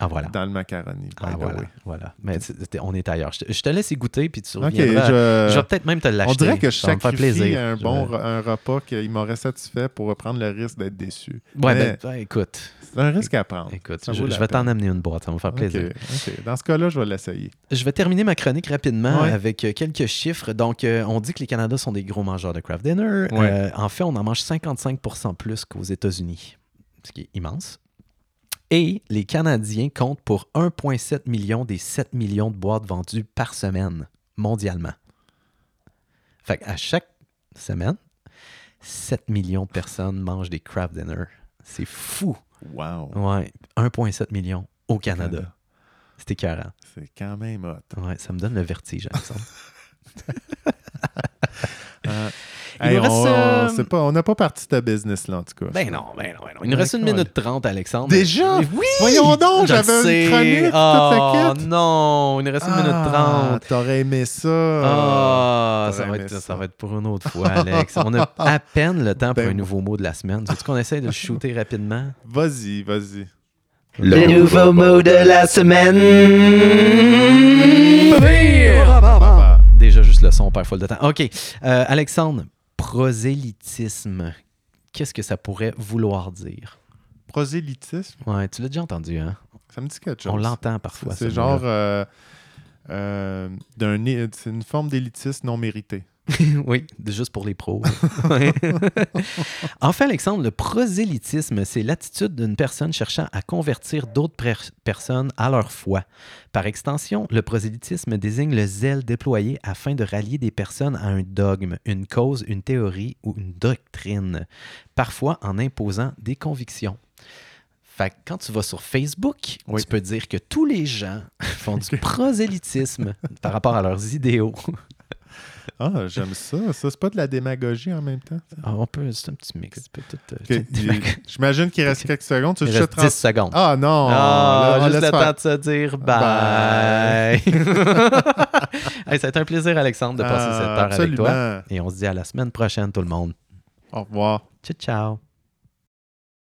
Ah voilà. dans le macaroni. Ah voilà, voilà. Mais on est ailleurs. Je te, je te laisse y goûter puis tu Ok, reviendras. je- Je vais peut-être même te l'acheter. on dirait que je Ça sacrifie plaisir. un bon un repas qui m'aurait satisfait pour prendre le risque d'être déçu. Ouais, Mais ben, écoute, c'est un risque à prendre. écoute, je, vais t'en amener une boîte, ça va me faire plaisir. Dans ce cas-là, je vais l'essayer. Je vais terminer ma chronique rapidement Ouais. avec euh, quelques chiffres. Donc, euh, on dit que les Canadiens sont des gros mangeurs de craft dinner. Ouais. Euh, en fait, on en mange 55% plus qu'aux États-Unis, ce qui est immense. Et les Canadiens comptent pour 1,7 million des 7 millions de boîtes vendues par semaine mondialement. Fait à chaque semaine, 7 millions de personnes mangent des craft dinner. C'est fou. Wow. Ouais, 1,7 million au Canada. Canada. C'est écœurant. C'est quand même hot. Ouais, ça me donne le vertige, Alexandre. Euh, Il hey, nous reste, on euh, sait pas, on n'a pas parti de business là, en tout cas. Ben non, ben non, ben non. Il nous reste une minute trente, Alexandre. Déjà? Oui! Voyons donc, j'avais une chronique, Oh non, il nous reste une minute Ah, trente. T'aurais aimé ça. Ah, ça, va être, ça. ça va être pour une autre fois, Alex. On a à peine le temps pour Ben un nouveau mot de la semaine. Tu qu'on essaie de le shooter rapidement? Vas-y, vas-y. Le nouveau mot de la semaine. Déjà, juste le son, on perd full de temps. OK. Euh, Alexandre, prosélytisme. Qu'est-ce que ça pourrait vouloir dire? Prosélytisme, Ouais, tu l'as déjà entendu, hein? ça me dit quelque chose. On l'entend parfois. C'est ce genre euh, euh, d'un c'est une forme d'élitisme non mérité. oui, juste pour les pros. Ouais. en fait, Alexandre, le prosélytisme, c'est l'attitude d'une personne cherchant à convertir d'autres per- personnes à leur foi. Par extension, le prosélytisme désigne le zèle déployé afin de rallier des personnes à un dogme, une cause, une théorie ou une doctrine, parfois en imposant des convictions. Fait que quand tu vas sur Facebook, Oui. tu peux dire que tous les gens font du prosélytisme par rapport à leurs idéaux. Ah, j'aime ça. Ça, c'est pas de la démagogie en même temps. ça? Ah, on peut, c'est un petit mix. peut euh, Ok, c'est- il- J'imagine qu'il reste quelques secondes. Tu Il reste te 10 secondes. Ah non! Ah, là, juste laisse le faire. temps de se dire bye. Hey, ça a été un plaisir, Alexandre, de passer Ah, cette heure avec toi. absolument. Et on se dit à la semaine prochaine, tout le monde. Au revoir. Ciao, ciao.